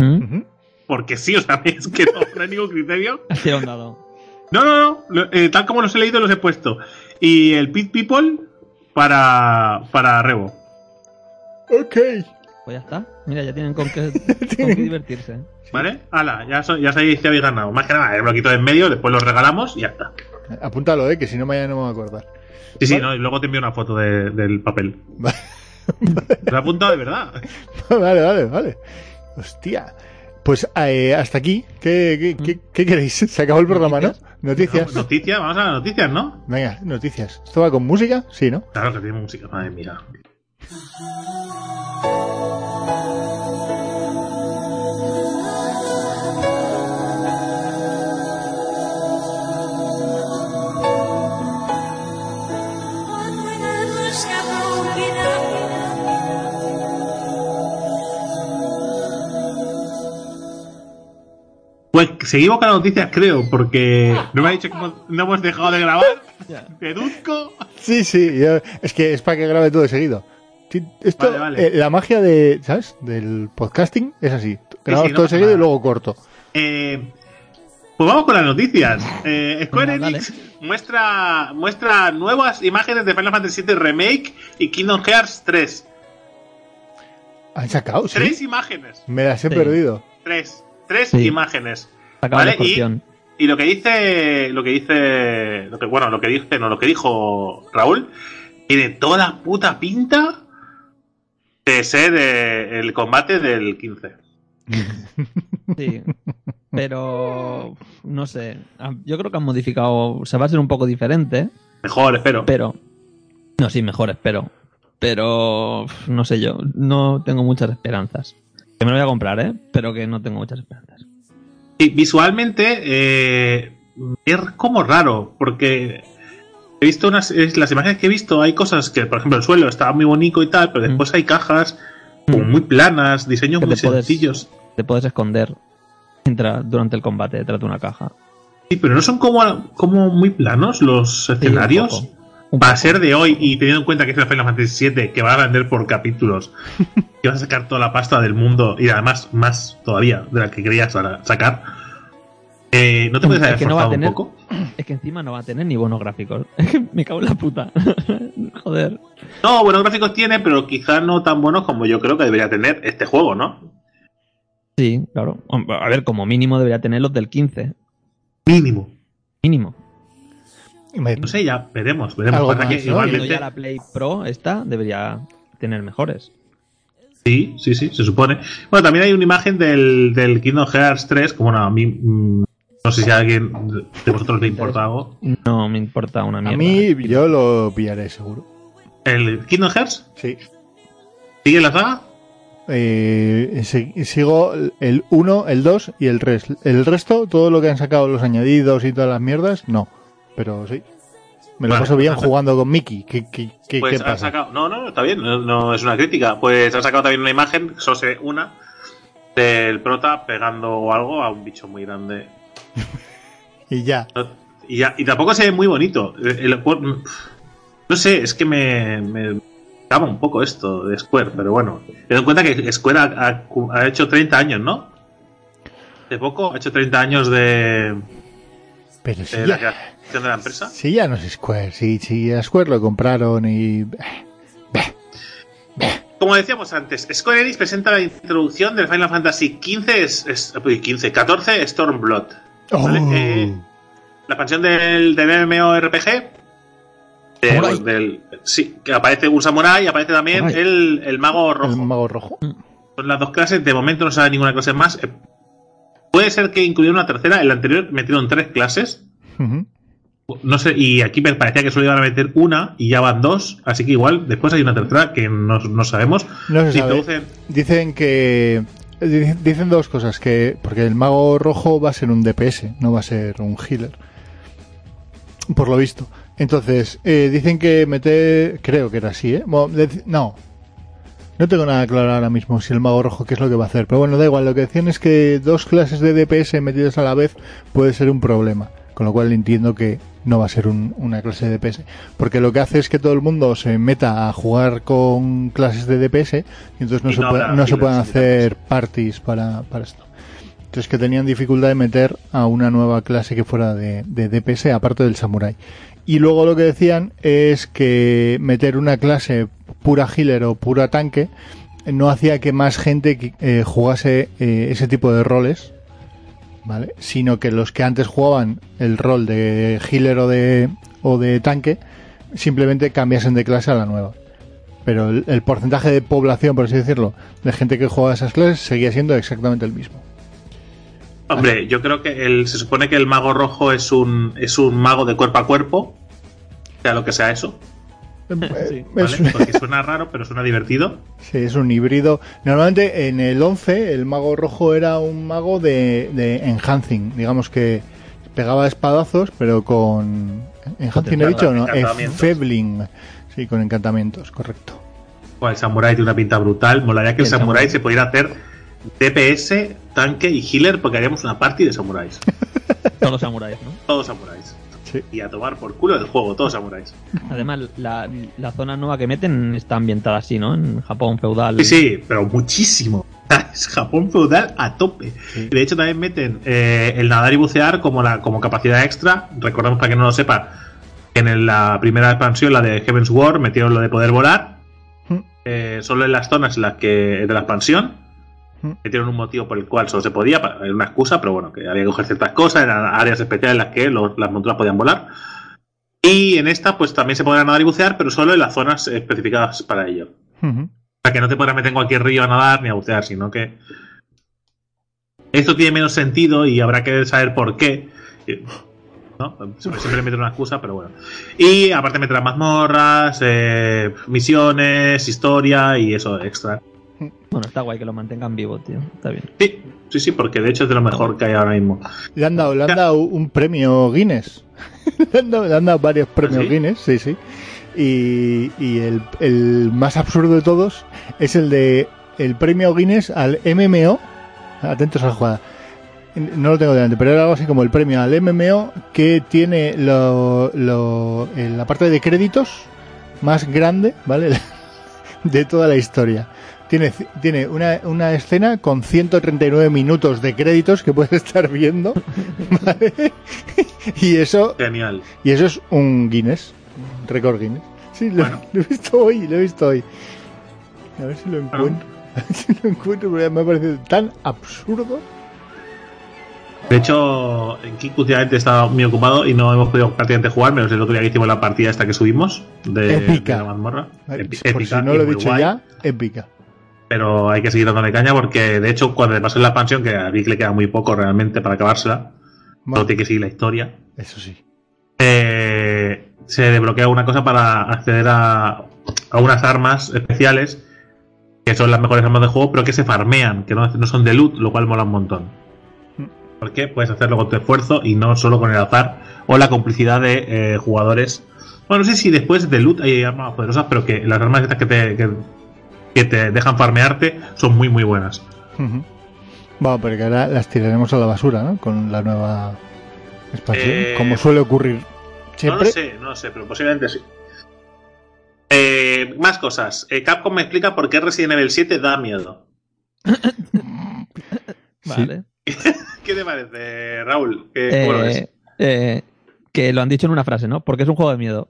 ¿Mm? Porque sí, o sea, es que no, no hay ningún criterio. Dado. No, no, no. eh, tal como los he leído, los he puesto. Y el Pit People para, para Rebo. Ok. Pues ya está. Mira, ya tienen con qué, con qué divertirse. ¿Vale? Hala, ya, so- ya sabéis que habéis ganado. Más que nada, el bloquito de en medio, después los regalamos y ya está. Apúntalo, eh, que si no mañana no me voy a acordar. Sí, sí, no, y luego te envío una foto de- del papel. Va- Lo he apuntado de verdad. vale, vale, vale. Hostia. Pues eh, hasta aquí. ¿Qué, qué, qué- qué queréis? Se acabó el programa, ¿no? Noticias. No, noticias, vamos a las noticias, ¿no? Venga, noticias. ¿Esto va con música? Sí, ¿no? Claro que tiene música, madre mía. Pues seguimos con las noticias, creo, porque no me ha dicho que hemos- no hemos dejado de grabar. Deduzco. Sí, sí. yo- es que es para que grabe todo de seguido. Sí, Esto, Vale, vale. eh, la magia de, ¿sabes? Del podcasting es así. Grabamos sí, no todo seguido y luego corto. Eh, pues vamos con las noticias. Eh, Square Enix muestra, muestra nuevas imágenes de Final Fantasy VII Remake y Kingdom Hearts 3. ¿Han sacado? ¿Sí? Tres imágenes. Me las he Sí. perdido. Tres. Tres Sí. imágenes. Vale. Y lo que dice, lo que dice, lo que, bueno, lo que dice, no, lo que dijo Raúl, tiene toda la puta pinta de ser eh, el combate del 15. Sí. Pero no sé. Ah, Yo creo que han modificado. Se va a ser un poco diferente. Mejor, espero. Pero. No, sí, mejor, espero. Pero. No sé yo. No tengo muchas esperanzas. Que me lo voy a comprar, ¿eh? Pero que no tengo muchas esperanzas. Sí, visualmente eh, es como raro, porque he visto unas las imágenes que he visto, hay cosas que, por ejemplo, el suelo está muy bonito y tal, pero Mm. después hay cajas como muy planas, diseños Que muy te puedes- sencillos. Te puedes esconder mientras- durante el combate detrás de una caja. Sí, pero no son como, como muy planos los escenarios. Para poco. ser de hoy y teniendo en cuenta que es la Final Fantasy VII, que va a vender por capítulos, que vas a sacar toda la pasta del mundo y además más todavía de la que querías sa- sacar, eh, ¿no te puedes Es haber que no va a forzado un tener- poco? Es que encima no va a tener ni buenos gráficos. Es que me cago en la puta. Joder. No, buenos gráficos tiene, pero quizás no tan buenos como yo creo que debería tener este juego, ¿no? Sí, claro. A ver, como mínimo debería tener los del 15. Mínimo. Mínimo. No sé, ya veremos. veremos. Algo más, que ¿no? Igualmente- ya la Play Pro esta debería tener mejores. Sí, sí, sí, se supone. Bueno, también hay una imagen del, del Kingdom Hearts 3, como no, a mí. mm, no sé si a alguien de vosotros le importa algo. No me importa una mierda. a mí yo lo pillaré seguro. ¿El Kingdom Hearts? Sí. ¿Sigue la saga? Eh, si- sigo el 1, el 2 y el 3. El resto, todo lo que han sacado, los añadidos y todas las mierdas, no. Pero sí. Me lo Vale, paso bien jugando con Mickey. ¿Qué, qué, qué, Pues qué pasa? sacado. No, no, está bien, no, no es una crítica. Pues han sacado también una imagen, solo se ve una, del prota pegando algo a un bicho muy grande. Y ya. Y, ya, y tampoco se ve muy bonito. El- el juego- no sé, es que me, me acaba un poco esto de Square, pero bueno. Ten en cuenta que Square ha, ha- ha hecho 30 años, ¿no? De poco, ha hecho 30 años de, Pero si ya, de la empresa. si ya no es Square. Si, a Square lo compraron y. Como decíamos antes, Square Enix presenta la introducción del Final Fantasy XV, es, es- uy, 15, 14 Stormblood. ¿vale? Oh. Eh, la expansión del, del MMORPG. de- Samurai. del, sí, que aparece un samurái y aparece también el, el mago rojo. El mago rojo. Son las dos clases, de momento no sale ninguna clase más. Eh, Puede ser que incluyeron una tercera, el anterior metieron tres clases. Ujú. No sé, y aquí me parecía que solo iban a meter una y ya van dos, así que igual después hay una tercera que no, no sabemos. No se Si sabe. Dicen que. di- Dicen dos cosas, que porque el mago rojo va a ser un DPS, no va a ser un healer. Por lo visto. Entonces, eh, dicen que meter. Creo que era así, ¿eh? No. No tengo nada claro ahora mismo si el mago rojo qué es lo que va a hacer. Pero bueno, da igual. Lo que decían es que dos clases de DPS metidas a la vez puede ser un problema. Con lo cual entiendo que no va a ser un- una clase de DPS. Porque lo que hace es que todo el mundo se meta a jugar con clases de DPS y entonces no, Y se, puede- no se pueden hacer parties para, para esto. Entonces que tenían dificultad de meter a una nueva clase que fuera de, de DPS aparte del samurai. Y luego lo que decían es que meter una clase pura healer o pura tanque no hacía que más gente eh, jugase eh, ese tipo de roles, ¿vale? Sino que los que antes jugaban el rol de healer o de, o de tanque simplemente cambiasen de clase a la nueva. Pero el, el porcentaje de población, por así decirlo, de gente que juega esas clases seguía siendo exactamente el mismo. Hombre, yo creo que el, se supone que el mago rojo es un, es un mago de cuerpo a cuerpo, sea lo que sea eso, Eh, ¿vale? es- Porque suena raro, pero suena divertido. Sí, es un híbrido. Normalmente en el 11 el mago rojo era un mago de, de enhancing, digamos que pegaba espadazos, pero con enhancing he dicho, no, Encantamientos. Febling, sí, con encantamientos, correcto. Bueno, el samurai tiene una pinta brutal. Molaría que el el samurai samurái. se pudiera hacer DPS, tanque y healer, porque haríamos una party de samuráis. Todos samuráis, ¿no? Todos samuráis. Sí. Y a tomar por culo el juego, todos samuráis. Además, la, la zona nueva que meten está ambientada así, ¿no? En Japón feudal. Sí, sí, pero muchísimo. Es Japón feudal a tope. Sí. De hecho, también meten eh, el nadar y bucear como, la, como capacidad extra. Recordemos para que no lo sepa, que en el- la primera expansión, la de Heaven's War, metieron lo de poder volar. Mm. eh, solo en las zonas en las que de la expansión Mm. metieron un motivo por el cual solo se podía, era una excusa, pero bueno, que había que coger ciertas cosas, eran áreas especiales en las que los- las monturas podían volar. Y en esta, pues también se podrá nadar y bucear, pero solo en las zonas especificadas para ello. Ujú. O sea, que no te podrás meter en cualquier río a nadar ni a bucear, sino que. Esto tiene menos sentido y habrá que saber por qué. ¿no? Siempre siempre meter una excusa, pero bueno. Y aparte meterás mazmorras, eh, misiones, historia y eso extra. Bueno, está guay que lo mantengan vivo, tío. Está bien. Sí, sí, sí, porque de hecho es de lo mejor que hay ahora mismo. Le han dado, le han dado un premio Guinness. le, han dado, le han dado varios premios sí? Guinness, sí, sí. Y, y el, el más absurdo de todos es el de el premio Guinness al MMO. Atentos a la jugada. No lo tengo delante, pero era algo así como el premio al MMO que tiene lo, lo- en la parte de créditos más grande, ¿vale? De toda la historia. Tiene, tiene una, una escena con 139 minutos de créditos que puedes estar viendo. ¿vale? Y eso Genial. y eso es un Guinness, un récord Guinness. Sí, lo, Bueno. lo he visto hoy, lo he visto hoy. A ver si lo encuentro. A ver si lo encuentro, porque me ha parecido tan absurdo. De hecho, en Kick últimamente estaba muy ocupado y no hemos podido prácticamente jugar, menos el otro día que hicimos la partida esta que subimos de, Épica. de la mazmorra. Por si épica no lo he dicho guay. ya, épica. Pero hay que seguir dándole caña porque de hecho cuando le pasó la expansión que a Vic le queda muy poco realmente para acabársela Bueno, tiene que seguir la historia. Eso sí. eh, se desbloquea una cosa para acceder a, a unas armas especiales que son las mejores armas del juego pero que se farmean que no, no son de loot lo cual mola un montón. Porque puedes hacerlo con tu esfuerzo y no solo con el azar o la complicidad de eh, jugadores. Bueno no sé si después de loot hay armas poderosas pero que las armas estas que te, que, que te dejan farmearte son muy muy buenas Ujú. Bueno, pero que ahora las tiraremos a la basura, ¿no? Con la nueva expansión, Eh, como suele ocurrir No siempre. lo sé, no lo sé, pero posiblemente sí. Eh, más cosas. Eh, Capcom me explica por qué Resident Evil 7 da miedo. Vale. ¿Qué te parece, Raúl? ¿Qué- ¿Cómo lo ves? Eh, eh, que lo han dicho en una frase, ¿no? Porque es un juego de miedo.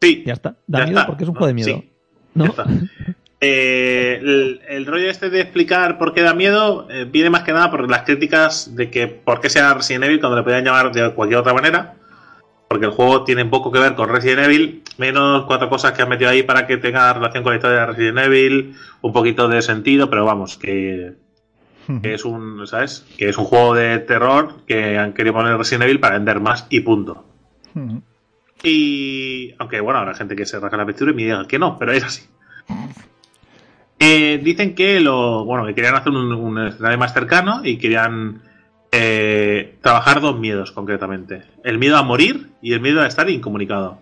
Sí, Ya está. Da ya miedo está. porque es un No, juego de miedo. sí, ¿No? ya está. Eh, el, el rollo este de explicar por qué da miedo eh, viene más que nada por las críticas de que por qué sea Resident Evil cuando le podían llamar de cualquier otra manera. Porque el juego tiene poco que ver con Resident Evil, menos cuatro cosas que han metido ahí para que tenga relación con la historia de Resident Evil, un poquito de sentido, pero vamos, que, que es un, ¿sabes? Que es un juego de terror que han querido poner Resident Evil para vender más y punto. Ujú. Y aunque bueno, habrá gente que se rasga la vestidura y me diga que no, pero es así. Eh, dicen que lo bueno que querían hacer un, un escenario más cercano y querían eh, trabajar dos miedos concretamente. El miedo a morir y el miedo a estar incomunicado.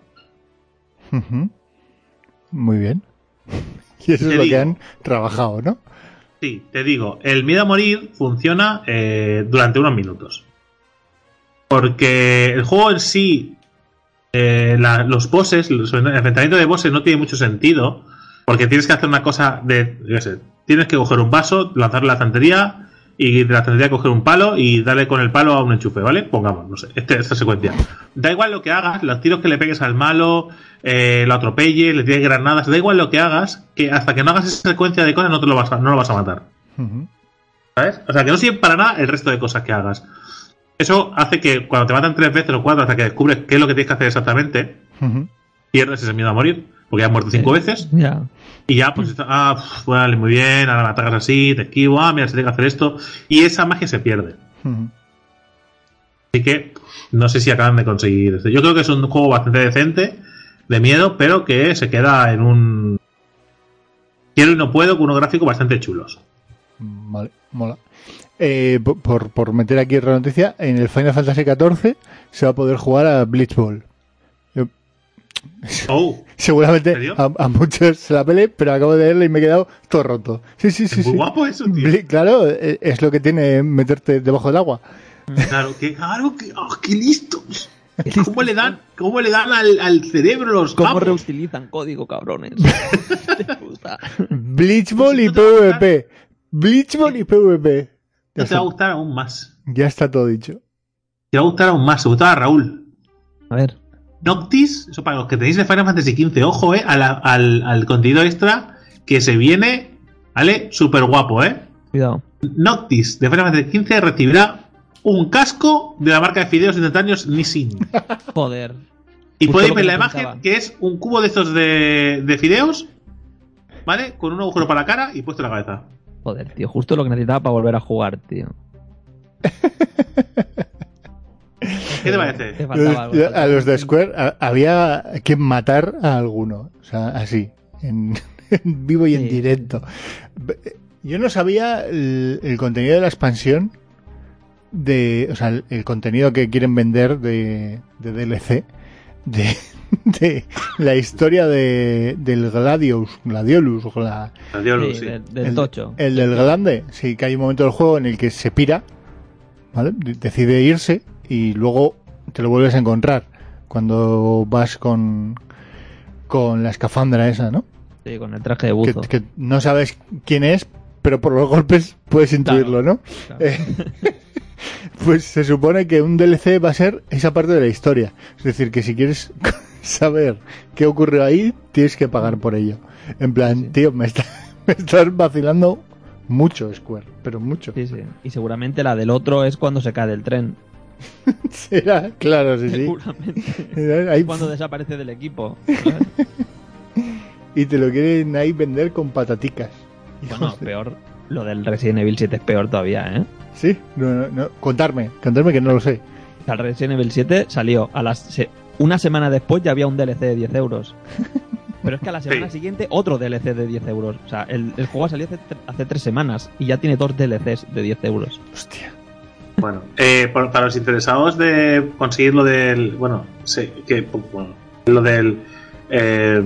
Muy bien. Y eso Te es lo que han trabajado, ¿no? Sí, te digo, el miedo a morir funciona eh, durante unos minutos. Porque el juego en sí, eh, la- los bosses, los- el enfrentamiento de bosses no tiene mucho sentido. Porque tienes que hacer una cosa de. yo sé, tienes que coger un vaso, lanzarle a la estantería y de la estantería coger un palo y darle con el palo a un enchufe, ¿vale? Pongamos, no sé, este- esta secuencia. Da igual lo que hagas, los tiros que le pegues al malo, eh, lo atropelles, le tires granadas, da igual lo que hagas, que hasta que no hagas esa secuencia de cosas no, te lo, vas a, no lo vas a matar. ¿Sabes? O sea, que no sirve para nada el resto de cosas que hagas. Eso hace que cuando te matan tres veces o cuatro hasta que descubres qué es lo que tienes que hacer exactamente, Ujú. pierdes ese miedo a morir. Porque has muerto cinco veces Ya. y ya, pues, está- ah, pf, vale, muy bien, ahora me atacas así, te esquivo, ah, mira, se tiene que hacer esto. Y esa magia se pierde. Así que no sé si acaban de conseguir esto. Yo creo que es un juego bastante decente, de miedo, pero que se queda en un. Quiero y no puedo, con unos gráficos bastante chulos. Vale, mola. Eh, po- por, por meter aquí otra noticia, en el Final Fantasy XIV se va a poder jugar a Blitzball. Yo- Oh, seguramente a, a muchos se la pele, pero acabo de leerla y me he quedado todo roto. Sí, sí, sí. es muy sí. guapo eso, tío. Claro, eh, es lo que tiene meterte debajo del agua. Claro, que, claro, que, oh, qué listos. ¿Cómo le dan, cómo le dan al, al cerebro los ¿Cómo mapos? reutilizan código, cabrones? De puta. Blitzball y Pues esto te va a PvP. Blitzball y PvP. Ya te va a gustar aún más. ya está todo dicho. Te va a gustar aún más, sobre todo a Raúl. A ver. Noctis, eso para los que tenéis el Final Fantasy XV, ojo, eh, a la- al, al contenido extra que se viene, ¿vale? Súper guapo, eh. Cuidado. Noctis de Final Fantasy XV recibirá un casco de la marca de fideos instantáneos Nissin. Joder. Y Justo podéis ver la imagen pensaba. que es un cubo de estos de, de fideos, ¿vale? Con un agujero para la cara y puesto en la cabeza. Joder, tío. Justo lo que necesitaba para volver a jugar, tío. ¿Qué te parece? Te faltaba algo, Los- faltaba a los de. Square a- había que matar a alguno. O sea, así. En, en vivo y en Sí. directo. Yo no sabía el, el contenido de la expansión. De, o sea, el, el contenido que quieren vender de, de DLC. De, de la historia de, del Gladius. Gladiolus. Sí, del, del el, tocho. El del grande. Sí, que hay un momento del juego en el que se pira. ¿Vale? De- Decide irse y luego te lo vuelves a encontrar cuando vas con, con la escafandra esa, ¿no? Sí, con el traje de buzo. que no sabes quién es, pero por los golpes puedes intuirlo, ¿no? Claro. Eh, pues se supone que un DLC va a ser esa parte de la historia. Es decir, que si quieres saber qué ocurrió ahí, tienes que pagar por ello. En plan, Sí. tío, me, está- me estás vacilando mucho, Square, pero mucho. Sí, sí. Y seguramente la del otro es cuando se cae del tren. Será, claro, sí, sí. Seguramente. Ahí- cuando desaparece del equipo. y te lo quieren ahí vender con pataticas. bueno, peor. Lo del Resident Evil 7 es peor todavía, ¿eh? Sí, no, no, no. Contarme, contarme que no lo sé. El Resident Evil 7 salió a las se- una semana después ya había un DLC de 10 euros. Pero es que a la semana Sí. siguiente otro DLC de 10 euros. O sea, el, el juego salió hace, hace tres semanas y ya tiene dos DLCs de 10 euros. Hostia. Bueno, eh, por- para los interesados de conseguir lo del. Bueno, sé que. Bueno, lo del. eh,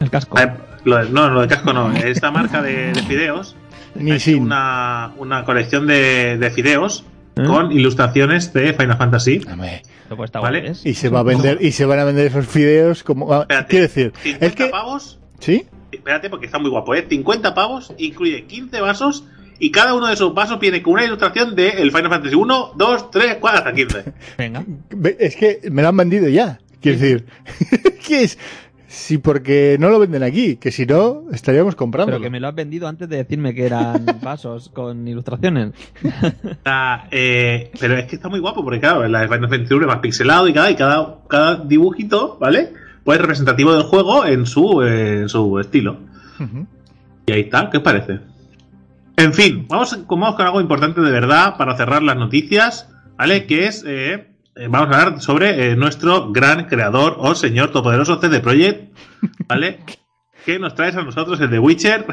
El casco. eh, lo del- no, lo de casco no. Esta marca de, de fideos. Una, una colección de, de fideos ¿Eh? con ilustraciones de Final Fantasy. Dame. ¿vale? ¿eh? Y se va a vender, y se van a vender esos fideos como. ah, Espérate. quiero decir, 50 es que. pavos. ¿Sí? Espérate, porque está muy guapo, ¿eh? 50 pavos, incluye 15 vasos. Y cada uno de esos vasos viene con una ilustración de el Final Fantasy 1, 2, 3, 4, hasta 15. Venga. Ve- Es que me lo han vendido ya. Quiero decir, ¿qué es? Si porque no lo venden aquí, que si no, estaríamos comprando. Pero que me lo has vendido antes de decirme que eran vasos con ilustraciones. Está, eh, pero es que está muy guapo porque, claro, la de Final Fantasy 1 es más pixelado y cada, y cada, cada dibujito, ¿vale? Pues es representativo del juego en su, eh, en su estilo. Y ahí está, ¿qué os parece? En fin, vamos, vamos con algo importante de verdad para cerrar las noticias, ¿vale? Que es, eh, eh, vamos a hablar sobre eh, nuestro gran creador o señor todopoderoso CD Projekt, ¿vale? que nos traes a nosotros el de Witcher.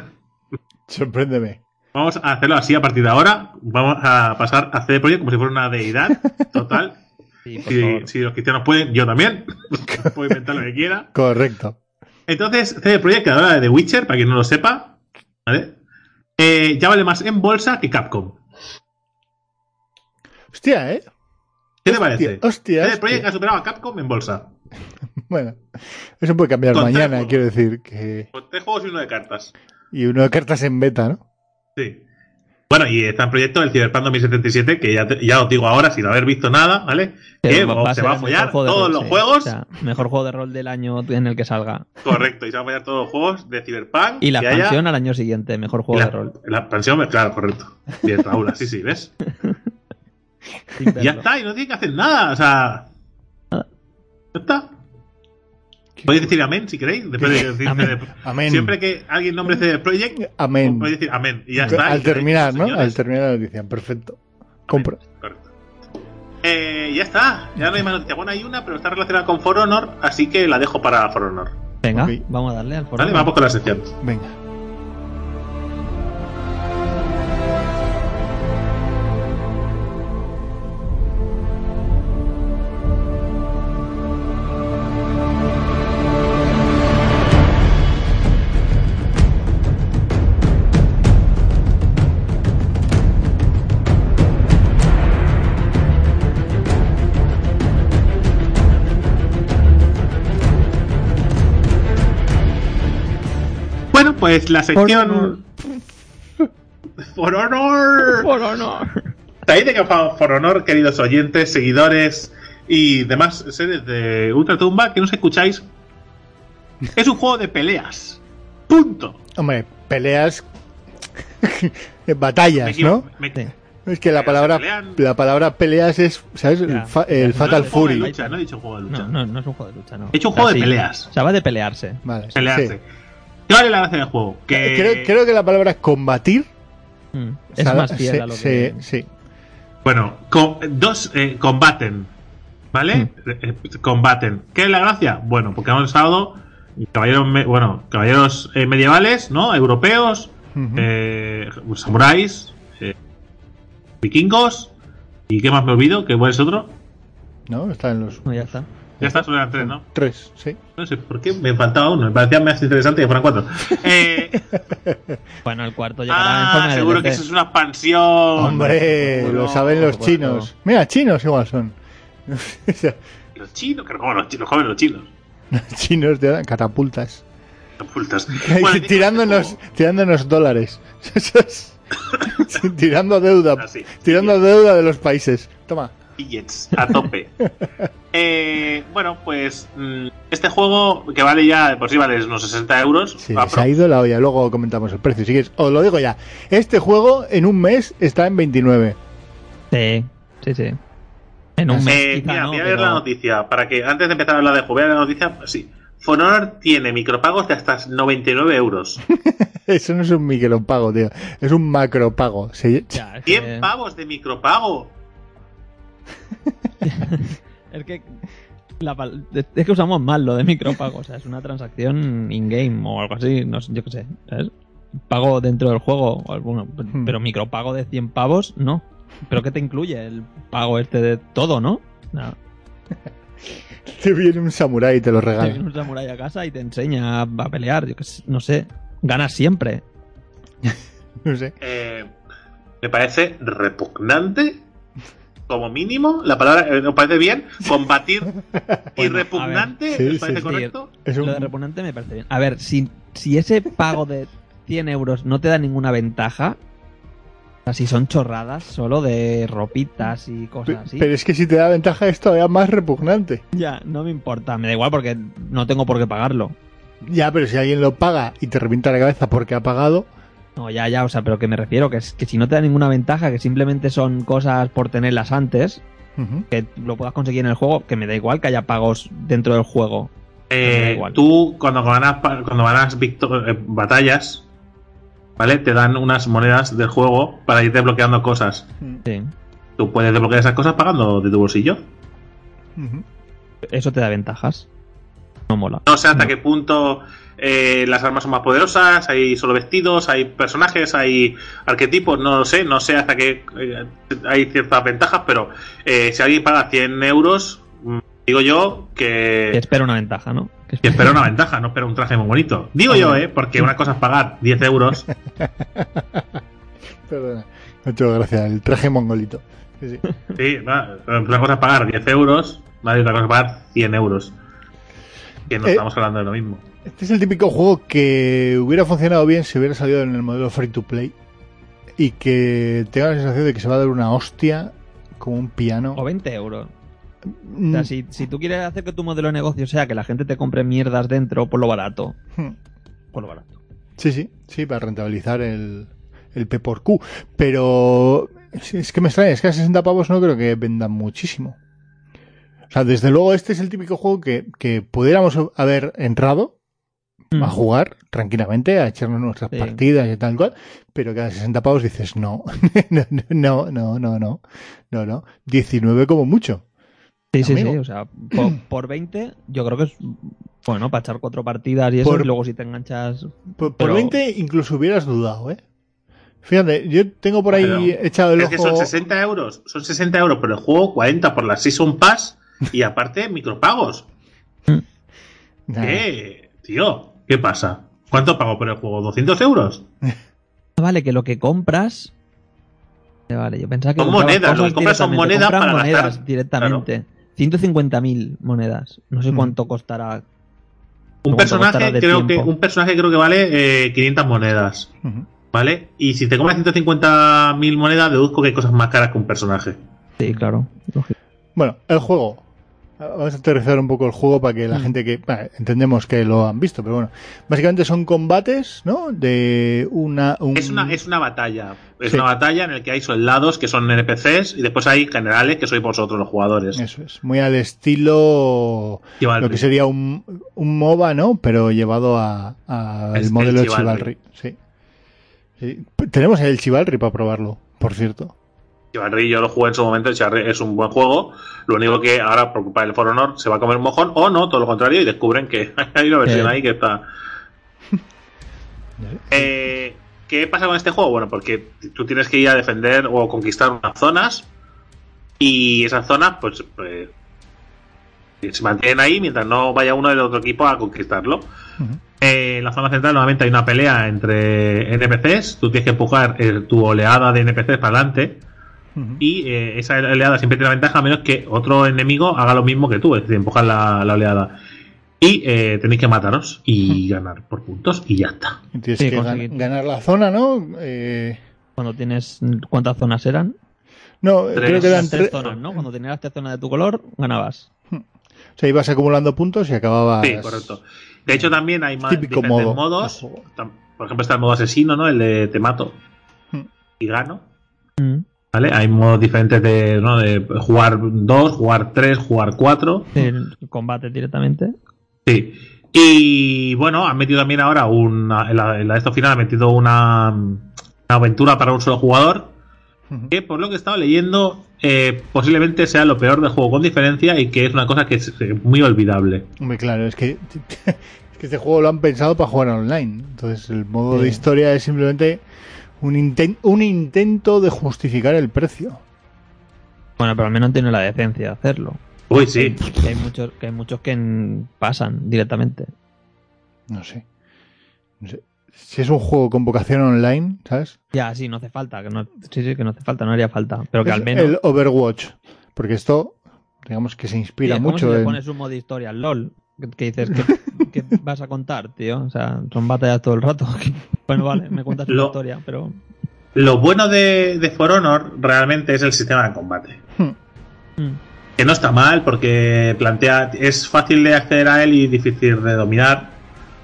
Sorpréndeme. Vamos a hacerlo así a partir de ahora. Vamos a pasar a CD Projekt como si fuera una deidad total. Sí, por Si, favor. si los cristianos pueden, yo también. Puedo inventar lo que quiera. Correcto. Entonces, CD Projekt, creadora de The Witcher, para quien no lo sepa, ¿vale? Eh, ya vale más en bolsa que Capcom. Hostia, ¿eh? ¿Qué te parece? Hostia, CD Projekt hostia. ha superado a Capcom en bolsa. Bueno, eso puede cambiar Con mañana, quiero decir. que Con tres juegos y uno de cartas. Y uno de cartas en beta, ¿no? Sí. Bueno, y está en proyecto el Cyberpunk 2077, que ya, te- ya os digo ahora, sin haber visto nada, ¿vale? Que se va a follar todos rol, los sí. juegos. O sea, mejor juego de rol del año en el que salga. Correcto, y se van a follar todos los juegos de Cyberpunk. Y la que haya- expansión al año siguiente, mejor juego la, de rol. la expansión, claro, correcto. Bien, Raúl, sí, sí, ¿ves? Ya está, y no tiene que hacer nada, o sea. Nada. Ya está. Podéis decir amén si queréis. Después de decir Amén. CD Amén. Siempre que alguien nombre CD Projekt, Amén. podéis decir amén. Y ya está. Al terminar, ¿no? señores. Al terminar la noticia. Perfecto. Compro. Correcto. Eh, ya está, ya no hay más noticias. Bueno, hay una, pero está relacionada con For Honor, así que la dejo para For Honor. Venga, vamos a darle al foro. ¿Vale? Vamos con la sección. Venga. Pues la sección. For Honor. For Honor. Sabéis de For Honor, queridos oyentes, seguidores y demás seres de Ultratumba que no os escucháis. Es un juego de peleas. Punto. Hombre, peleas. Me batallas, ¿no? me-. Es que la palabra, la palabra peleas es, ¿sabes? El, Ya. fa- el Ya, Fatal Fury. lucha, no he dicho juego de lucha. No, no, no es un juego de lucha, no. He hecho un juego de peleas. O sea, va de pelearse. Vale. Pelearse. sí. ¿Qué vale la gracia del juego? Que Creo, creo que la palabra es combatir. Mm. Es sea, más fiel sí, a lo sí, que. sí. Bueno, co- dos eh, combaten, ¿vale? Eh, eh, combaten. ¿Qué es la gracia? Bueno, porque hemos usado caballeros, me- bueno, caballeros eh, medievales, ¿no? Europeos, eh, samuráis, eh, vikingos. ¿Y qué más me olvido? ¿Qué cuál es otro? ¿No? Está en los. No, ya está. Ya está, solo eran tres, ¿no? Tres, sí. No sé por qué me faltaba uno. Me parecía más interesante que fueran cuatro. Eh, Bueno, el cuarto llegará en ah, de seguro que eso es una expansión. Hombre, lo saben los chinos. Mira, chinos igual son. Los chinos, que como los chinos, jóvenes los chinos. chinos de catapultas. Catapultas. Bueno, tirándonos, tirándonos dólares. tirando deuda. Así. Tirando deuda de los países. Toma. Billets a tope. Eh, bueno, pues mm, este juego que vale ya, de por sí vale unos 60 euros. Sí, se ha ido la olla. Luego comentamos el precio. Si quieres, os lo digo ya. Este juego en un mes está en 29. Sí, sí, sí. En un mes. Eh, quizá mira, no, voy a ver pero- la noticia para que antes de empezar a hablar de juego, voy a ver la noticia. Sí, For Honor tiene micropagos de hasta 99 euros. Eso no es un micropago, tío. Es un macropago. Se- Ya, es 100 que- pavos de micropago. Es que la es que usamos mal lo de micropago, o sea, es una transacción in-game o algo así, no sé, yo qué sé, ¿sabes? Pago dentro del juego, bueno, Hmm. pero micropago de 100 pavos, no. ¿Pero qué te incluye? El pago este de todo, ¿no? No. Te viene un samurái y te lo Te regala. viene un samurái a casa y te enseña a a pelear, yo qué sé, no sé. Ganas siempre. No sé. Eh, me parece repugnante. Como mínimo, la palabra eh, ¿os parece bien? Combatir y repugnante, ver. Sí, ¿os parece sí, sí. correcto? Es un- Lo de repugnante me parece bien. A ver, si, si ese pago de 100 euros no te da ninguna ventaja, o sea, si son chorradas solo de ropitas y cosas así, Pero es que si te da ventaja es todavía más repugnante. ya, no me importa. Me da igual porque no tengo por qué pagarlo. Ya, pero si alguien lo paga y te revienta la cabeza porque ha pagado, No, ya, ya, o sea, pero que me refiero que es que si no te da ninguna ventaja, que simplemente son cosas por tenerlas antes, que lo puedas conseguir en el juego, que me da igual que haya pagos dentro del juego. Eh, tú, cuando ganas, cuando ganas eh, batallas, ¿vale? Te dan unas monedas del juego para ir desbloqueando cosas. Sí. Tú puedes desbloquear esas cosas pagando de tu bolsillo. Eso te da ventajas. No mola. No sé hasta qué punto eh, las armas son más poderosas, hay solo vestidos, hay personajes, hay arquetipos, no lo sé, no sé hasta qué eh, hay ciertas ventajas, pero eh, si alguien paga 100 euros, mm, digo yo Que que, espera una ventaja, ¿no? Que que espera una ventaja, no espera un traje muy bonito. Digo yo, ¿eh? Porque una cosa es pagar 10 euros. Perdona. Muchas gracias. El traje mongolito. Sí, sí. Sí, va, una cosa es pagar 10 euros, ¿vale? y otra cosa es pagar 100 euros. Que no Eh, estamos hablando de lo mismo. Este es el típico juego que hubiera funcionado bien si hubiera salido en el modelo free to play y que tenga la sensación de que se va a dar una hostia como un piano. O 20 euros. O Mm, sea, si, si tú quieres hacer que tu modelo de negocio sea que la gente te compre mierdas dentro por lo barato, hmm. por lo barato. Sí, sí, sí, para rentabilizar el, el P por Q. Pero es es que me extraña, es que a 60 pavos no creo que vendan muchísimo. O sea, desde luego este es el típico juego que, que pudiéramos haber entrado a jugar tranquilamente, a echarnos nuestras Sí. partidas y tal cual, pero que a 60 pavos dices no, no, no, no, no, no, no, no, 19 como mucho. Sí, sí, Amigo. sí. O sea, por, por 20 yo creo que es bueno para echar cuatro partidas y eso, Por- y luego si te enganchas... Por, por Pero- 20 incluso hubieras dudado, ¿eh? Fíjate, yo tengo por ahí Pero echado el Es ojo. que son 60 euros. Son 60 euros por el juego, 40 por la Season Pass y aparte micropagos. Nah. ¿Qué? Tío, ¿qué pasa? ¿Cuánto pago por el juego? ¿200 euros? Vale, que lo que compras... Eh, Vale, yo pensaba que Son monedas, lo que compras son monedas para monedas gastar. directamente. 150.000 monedas. No sé Mm. cuánto costará. Un ¿Cuánto personaje, creo que, un personaje creo que vale eh, 500 monedas. Ujú. ¿Vale? Y si te compras 150.000 monedas, deduzco que hay cosas más caras que un personaje. Sí, claro. lógico. Bueno, el juego. Vamos a aterrizar un poco el juego para que la Mm. gente que. bueno, entendemos que lo han visto, pero bueno. Básicamente son combates, ¿no? De una. un- Es una, es una batalla. Es Sí. una batalla en la que hay soldados que son NPCs y después hay generales que sois vosotros los jugadores. Eso es. Muy al estilo. Chivalry. Lo que sería un, un MOBA, ¿no? Pero llevado a- el modelo de Chivalry. Chivalry. Sí. Sí. Tenemos el Chivalry para probarlo, por cierto. Chivalry yo lo jugué en su momento, Chivalry es un buen juego. Lo único que ahora, por culpa del For Honor, se va a comer un mojón, o no, todo lo contrario, y descubren que hay una versión Eh. ahí que está. Eh, ¿Qué pasa con este juego? Bueno, porque tú tienes que ir a defender o conquistar unas zonas, y esas zonas, pues, pues, se mantienen ahí mientras no vaya uno del otro equipo a conquistarlo. Eh, en la zona central normalmente hay una pelea entre NPCs, tú tienes que empujar eh, tu oleada de NPCs para adelante Y eh, esa oleada siempre tiene la ventaja a menos que otro enemigo haga lo mismo que tú, es decir, empujar la, la oleada. Y eh, tenéis que mataros y ganar por puntos y ya está. Y Tienes Sí, que gan- conseguir. ganar la zona, ¿no? Eh, Cuando tienes. ¿Cuántas zonas eran? no, Tres. creo que eran tres tres. zonas, ¿no? Cuando tenías tres zonas de tu color, ganabas. O sea, ibas acumulando puntos y acababas. Sí, correcto. De hecho, también hay más Típico diferentes modo modos. Por ejemplo, está el modo asesino, ¿no? El de te mato Hmm. y gano. Mm. ¿Vale? Hay modos diferentes de, ¿no? de jugar dos, jugar tres, jugar cuatro. El combate directamente. Sí. Y bueno, han metido también ahora una, en la, en la de estos final han metido una, una aventura para un solo jugador. Que por lo que he estado leyendo, eh, posiblemente sea lo peor del juego con diferencia y que es una cosa que es muy olvidable. Hombre, claro, es que, es que este juego lo han pensado para jugar online. Entonces, el modo Sí. de historia es simplemente un, inten- un intento de justificar el precio. Bueno, pero al menos tiene la decencia de hacerlo. Uy, sí. Que hay muchos que, hay muchos que pasan directamente. No sé. No sé. Si es un juego con vocación online, ¿sabes? Ya, sí, no hace falta. Que no, sí, sí, que no hace falta, no haría falta. Pero que Es al menos. El Overwatch. Porque esto, digamos que se inspira Sí, es como mucho si le en. pones un modo historia al LOL. Que, dices, ¿qué, qué vas a contar, tío? O sea, son batallas todo el rato. bueno, vale, me cuentas una Lo- historia, pero. Lo bueno de, de For Honor realmente es el sistema de combate. Mm. Que no está mal porque plantea. Es fácil de acceder a él y difícil de dominar.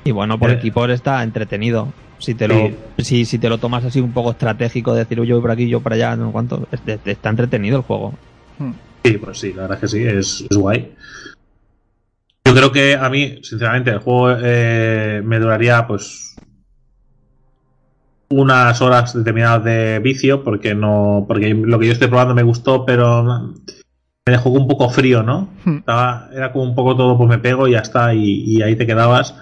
Y bueno, por Eh, equipos está entretenido. Si te, lo, Sí. si, si te lo tomas así un poco estratégico, de decir "Uy, yo voy por aquí, yo por allá, no cuánto, está entretenido el juego. Hmm. Sí, pues sí, la verdad es que sí, es, es guay. Yo creo que a mí, sinceramente, el juego eh, me duraría pues unas horas determinadas de vicio, porque no, porque lo que yo estoy probando me gustó, pero me dejó un poco frío, ¿no? Hmm. Estaba, era como un poco todo, pues me pego y ya está, y, y ahí te quedabas.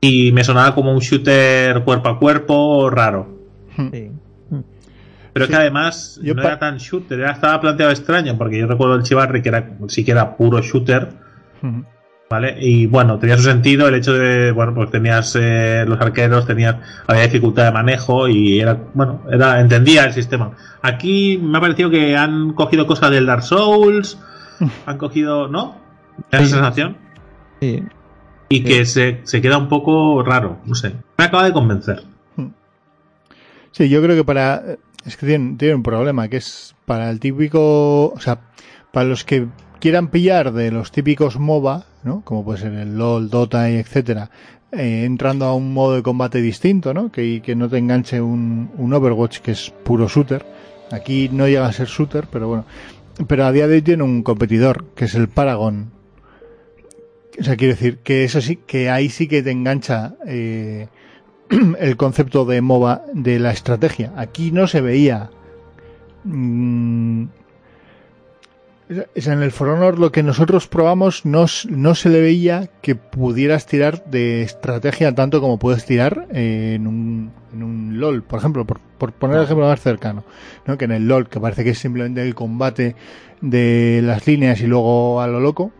Y me sonaba como un shooter cuerpo a cuerpo raro. Hmm. Sí. Pero es Sí. que además Yo no era tan shooter, era, estaba planteado extraño, porque yo recuerdo el Chivarri que era, sí que era puro shooter. ¿Vale? Y bueno, tenía su sentido el hecho de, bueno, pues tenías eh, los arqueros, tenías, había dificultad de manejo y era, bueno, era, entendía el sistema. Aquí me ha parecido que han cogido cosas del Dark Souls, han cogido, ¿no? ¿Me da Sí. esa sensación? Sí. Y que se, se queda un poco raro, no sé. Me acaba de convencer. Sí, yo creo que para. Es que tienen, tienen un problema, que es para el típico. O sea, para los que quieran pillar de los típicos MOBA, ¿no? Como puede ser el LOL, Dota y etcétera, eh, entrando a un modo de combate distinto, ¿no? Que, no te enganche un, un Overwatch que es puro shooter. Aquí no llega a ser shooter, pero bueno. Pero a día de hoy tiene un competidor, que es el Paragon. O sea, quiero decir que eso sí, que ahí sí que te engancha eh, el concepto de MOBA de la estrategia. Aquí no se veía. mm, en el For Honor lo que nosotros probamos no, no se le veía que pudieras tirar de estrategia tanto como puedes tirar eh, en, un, en un LOL, por ejemplo, por, por poner el ejemplo más cercano, ¿no? que en el LOL, que parece que es simplemente el combate de las líneas y luego a lo loco,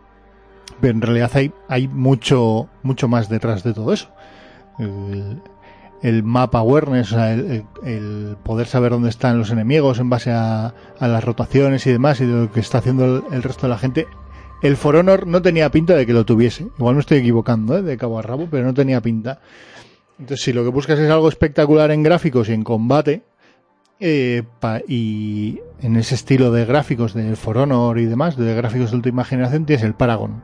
pero en realidad hay, hay mucho, mucho más detrás de todo eso. El, el map awareness, o sea, el, poder saber dónde están los enemigos en base a, las rotaciones y demás y de lo que está haciendo el, resto de la gente. El For Honor no tenía pinta de que lo tuviese. Igual me estoy equivocando, ¿eh? de cabo a rabo, pero no tenía pinta. Entonces, si lo que buscas es algo espectacular en gráficos y en combate, eh, y en ese estilo de gráficos de For Honor y demás, de gráficos de última generación, tienes el Paragon.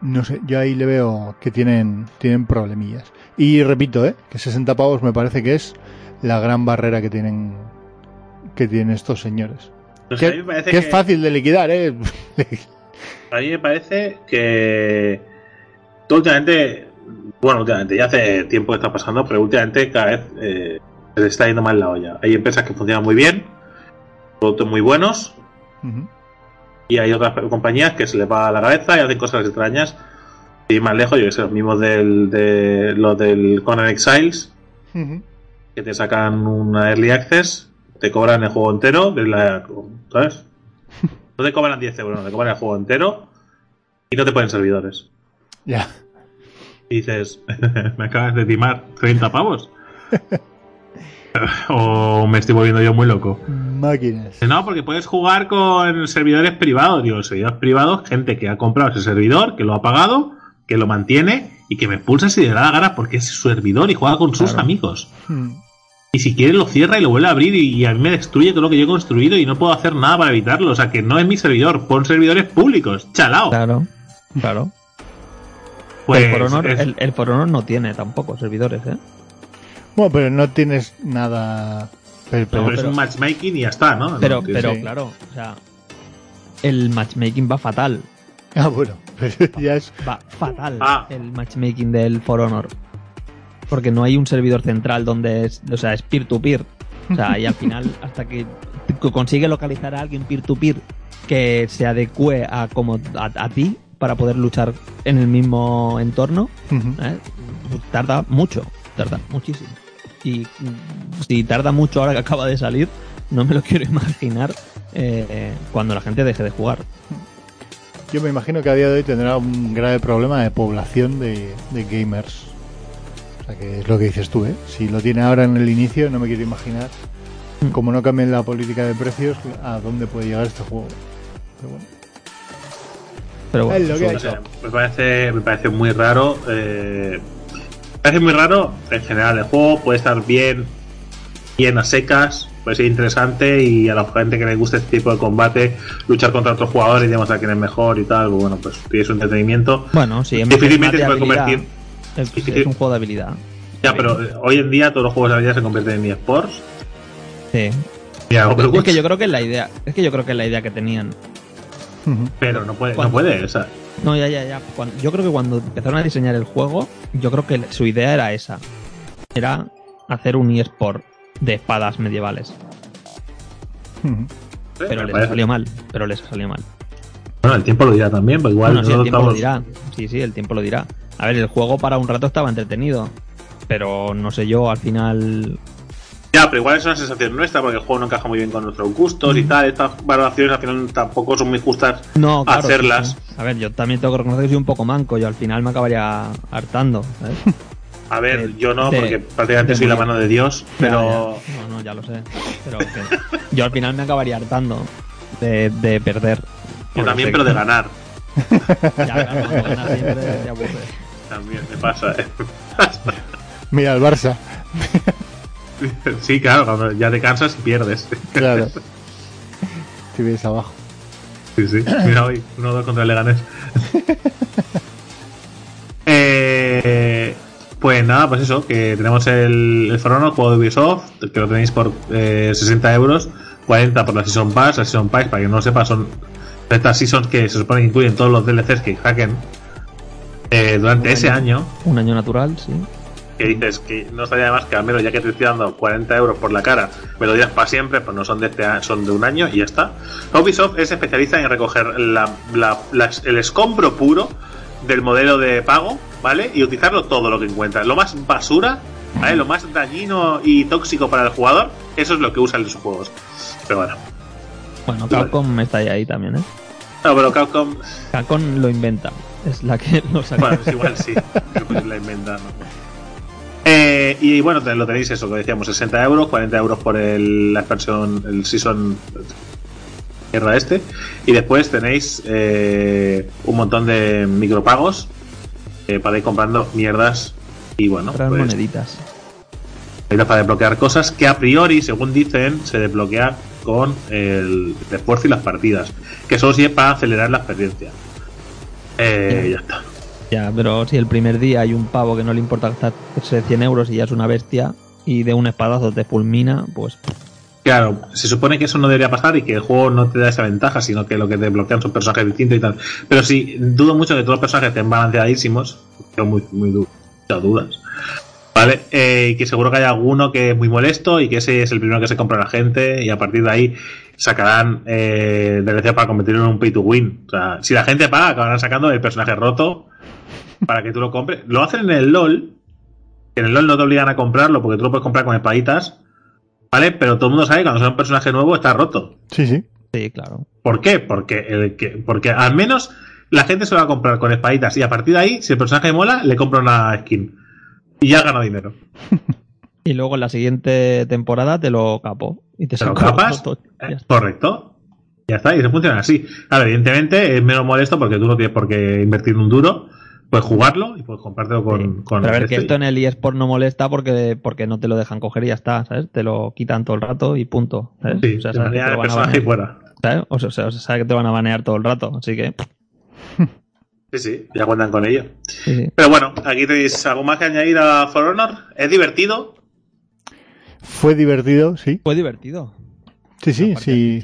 No sé, yo ahí le veo que tienen, tienen problemillas. Y repito, ¿eh? que 60 pavos me parece que es la gran barrera que tienen que tienen estos señores. A Que, es fácil de liquidar, ¿eh? A mí me parece que tú últimamente, bueno, últimamente, ya hace tiempo que está pasando, pero últimamente cada vez eh, se está yendo mal la olla. Hay empresas que funcionan muy bien, productos muy buenos, y hay otras compañías que se les va a la cabeza y hacen cosas extrañas. Más lejos, yo que sé, los mismos del, de los del Conan Exiles, que te sacan una Early Access, te cobran el juego entero, de la- ¿sabes? No te cobran 10 euros, no, te cobran el juego entero y no te ponen servidores. Ya. Y dices, me acabas de timar 30 pavos. o me estoy volviendo yo muy loco. Máquinas. No, porque puedes jugar con servidores privados. Digo, servidores privados, gente que ha comprado ese servidor, que lo ha pagado, que lo mantiene y que me pulsa si le da la gana porque es su servidor y juega con sus amigos. Mm. Y si quiere lo cierra y lo vuelve a abrir y, y a mí me destruye todo lo que yo he construido y no puedo hacer nada para evitarlo. O sea que no es mi servidor, pon servidores públicos. Chalao. Claro, claro. Pues el, For Honor, es- el, el For Honor no tiene tampoco servidores, ¿eh? Bueno, pero no tienes nada. Pero, no, pero- pero es pero- un matchmaking y ya está, ¿no? Pero, No, pero sí. claro, o sea, el matchmaking va fatal. Ah, bueno, ya es. Va fatal Ah. el matchmaking del For Honor. Porque no hay un servidor central donde es, o sea, es peer-to-peer. O sea, y al final, hasta que consigue localizar a alguien peer-to-peer que se adecue a como a, a ti para poder luchar en el mismo entorno. ¿eh? tarda mucho, tarda muchísimo. Y si tarda mucho ahora que acaba de salir, no me lo quiero imaginar eh, cuando la gente deje de jugar. Yo me imagino que a día de hoy tendrá un grave problema de población de, de gamers. O sea, que es lo que dices tú, ¿eh? Si lo tiene ahora en el inicio, no me quiero imaginar, como no cambien la política de precios, a dónde puede llegar este juego. Pero bueno. Pero bueno, Es lo que me parece, me parece muy raro. eh, me parece muy raro en general. El juego puede estar bien, bien a secas, puede ser interesante y a la gente que le gusta este tipo de combate, luchar contra otros jugadores y demostrar quién es mejor y tal, pues bueno, pues tiene su entretenimiento. Bueno, sí, en Difícilmente se puede convertir. Es, difícil- es un juego de habilidad. Ya, pero eh, hoy en día todos los juegos de habilidad se convierten en eSports. Sí. Ya, Es que yo creo que es la idea, es que yo creo que es la idea que tenían. Pero no puede, no puede. O sea, No, ya, ya, ya. Cuando- yo creo que cuando empezaron a diseñar el juego, yo creo que su idea era esa. Era hacer un eSport de espadas medievales. Pero les salió mal. Pero les salió mal. Bueno, el tiempo lo dirá también, pues igual Bueno, sí, el tiempo lo estamos- dirá. Sí, sí, el tiempo lo dirá. A ver, el juego para un rato estaba entretenido. Pero no sé yo, al final. Ya, pero igual es una sensación nuestra porque el juego no encaja muy bien con nuestros gustos Mm. y tal. Estas valoraciones al final tampoco son muy justas No, claro, hacerlas. sí, sí. A ver, yo también tengo que reconocer que soy un poco manco. Yo al final me acabaría hartando. ¿sabes? A ver, De- yo no, de- porque prácticamente soy la mano de Dios, pero. Ya, ya. No, no, ya lo sé. Pero que yo al final me acabaría hartando de, de perder. Yo también, pero que- de ganar. Ya, claro, cuando ganas siempre te. También me pasa. ¿eh? Mira, el Barça. sí, claro, cuando ya te cansas y pierdes. Claro. Si ves abajo. Sí, sí. Mira hoy, 1-2 contra el Leganés. eh, pues nada, pues eso, que tenemos el, el For Honor, juego de Ubisoft, que lo tenéis por eh, 60 euros, 40 por la Season Pass. La Season Pass, para que no lo sepa, son estas Seasons que se supone que incluyen todos los DLCs que hacken eh, durante Un ese año. año. Un año natural, sí. Que dices que no estaría más que al menos ya que te estoy dando 40 euros por la cara, me lo dirás para siempre, pues no son de este a- son de un año y ya está. Ubisoft es especialista en recoger la- el escombro puro del modelo de pago, ¿vale? Y utilizarlo todo lo que encuentra. Lo más basura, ¿vale? Lo más dañino y tóxico para el jugador, eso es lo que usan los juegos. Pero bueno. Bueno, Vale. Capcom está ahí, también, ¿eh? No, pero Capcom, Capcom lo inventa. Es la que lo saca. bueno, es igual sí, pues la inventan. ¿no? Eh, y bueno, lo tenéis eso, que decíamos, 60 euros, 40 euros por el, la expansión, el season tierra este. Y después tenéis eh, un montón de micropagos eh, para ir comprando mierdas. Y bueno, Comprar pues, moneditas. necesitas para desbloquear cosas que a priori, según dicen, se desbloquea con el esfuerzo y las partidas. Que solo sirve para acelerar la experiencia. Eh, ya está. Ya, pero si el primer día hay un pavo que no le importa gastarse 100 euros y ya es una bestia y de un espadazo te fulmina, pues Claro, se supone que eso no debería pasar y que el juego no te da esa ventaja, sino que lo que te bloquean son personajes distintos y tal. Pero sí, dudo mucho que todos los personajes estén balanceadísimos. Tengo muy, muy muchas dudas. ¿Vale? Eh, y que seguro que hay alguno que es muy molesto y que ese es el primero que se compra la gente y a partir de ahí sacarán eh, DLC para convertirlo en un pay to win. O sea, si la gente paga, acabarán sacando el personaje roto para que tú lo compres. Lo hacen en el LOL. que En el LOL no te obligan a comprarlo porque tú lo puedes comprar con espaditas. ¿Vale? Pero todo el mundo sabe que cuando sale un personaje nuevo está roto. Sí, sí. sí, claro. ¿Por qué? Porque, el que, porque al menos la gente se lo va a comprar con espaditas y a partir de ahí, si el personaje mola, le compra una skin. Y ya gana dinero. Y luego en la siguiente temporada te lo capo y te ¿Te lo saco capas? todo. Ya Eh, está. Correcto. Ya está, y eso funciona así. Claro, evidentemente es menos molesto porque tú no tienes por qué invertir un duro. Puedes jugarlo y puedes comprártelo con. Sí. con Pero a ver, que esto en el eSport no molesta porque, porque no te lo dejan coger y ya está, ¿sabes? Te lo quitan todo el rato y punto. ¿sabes? Sí, o sea, te sabes que te lo van a y fuera. ¿sabes? O sea, o sea, sabe que te van a banear todo el rato, así que... Sí, sí, ya cuentan con ello. sí, sí. Pero bueno, aquí tenéis algo más que añadir a For Honor. Es divertido. Fue divertido, sí. Fue divertido. Sí, sí, sí.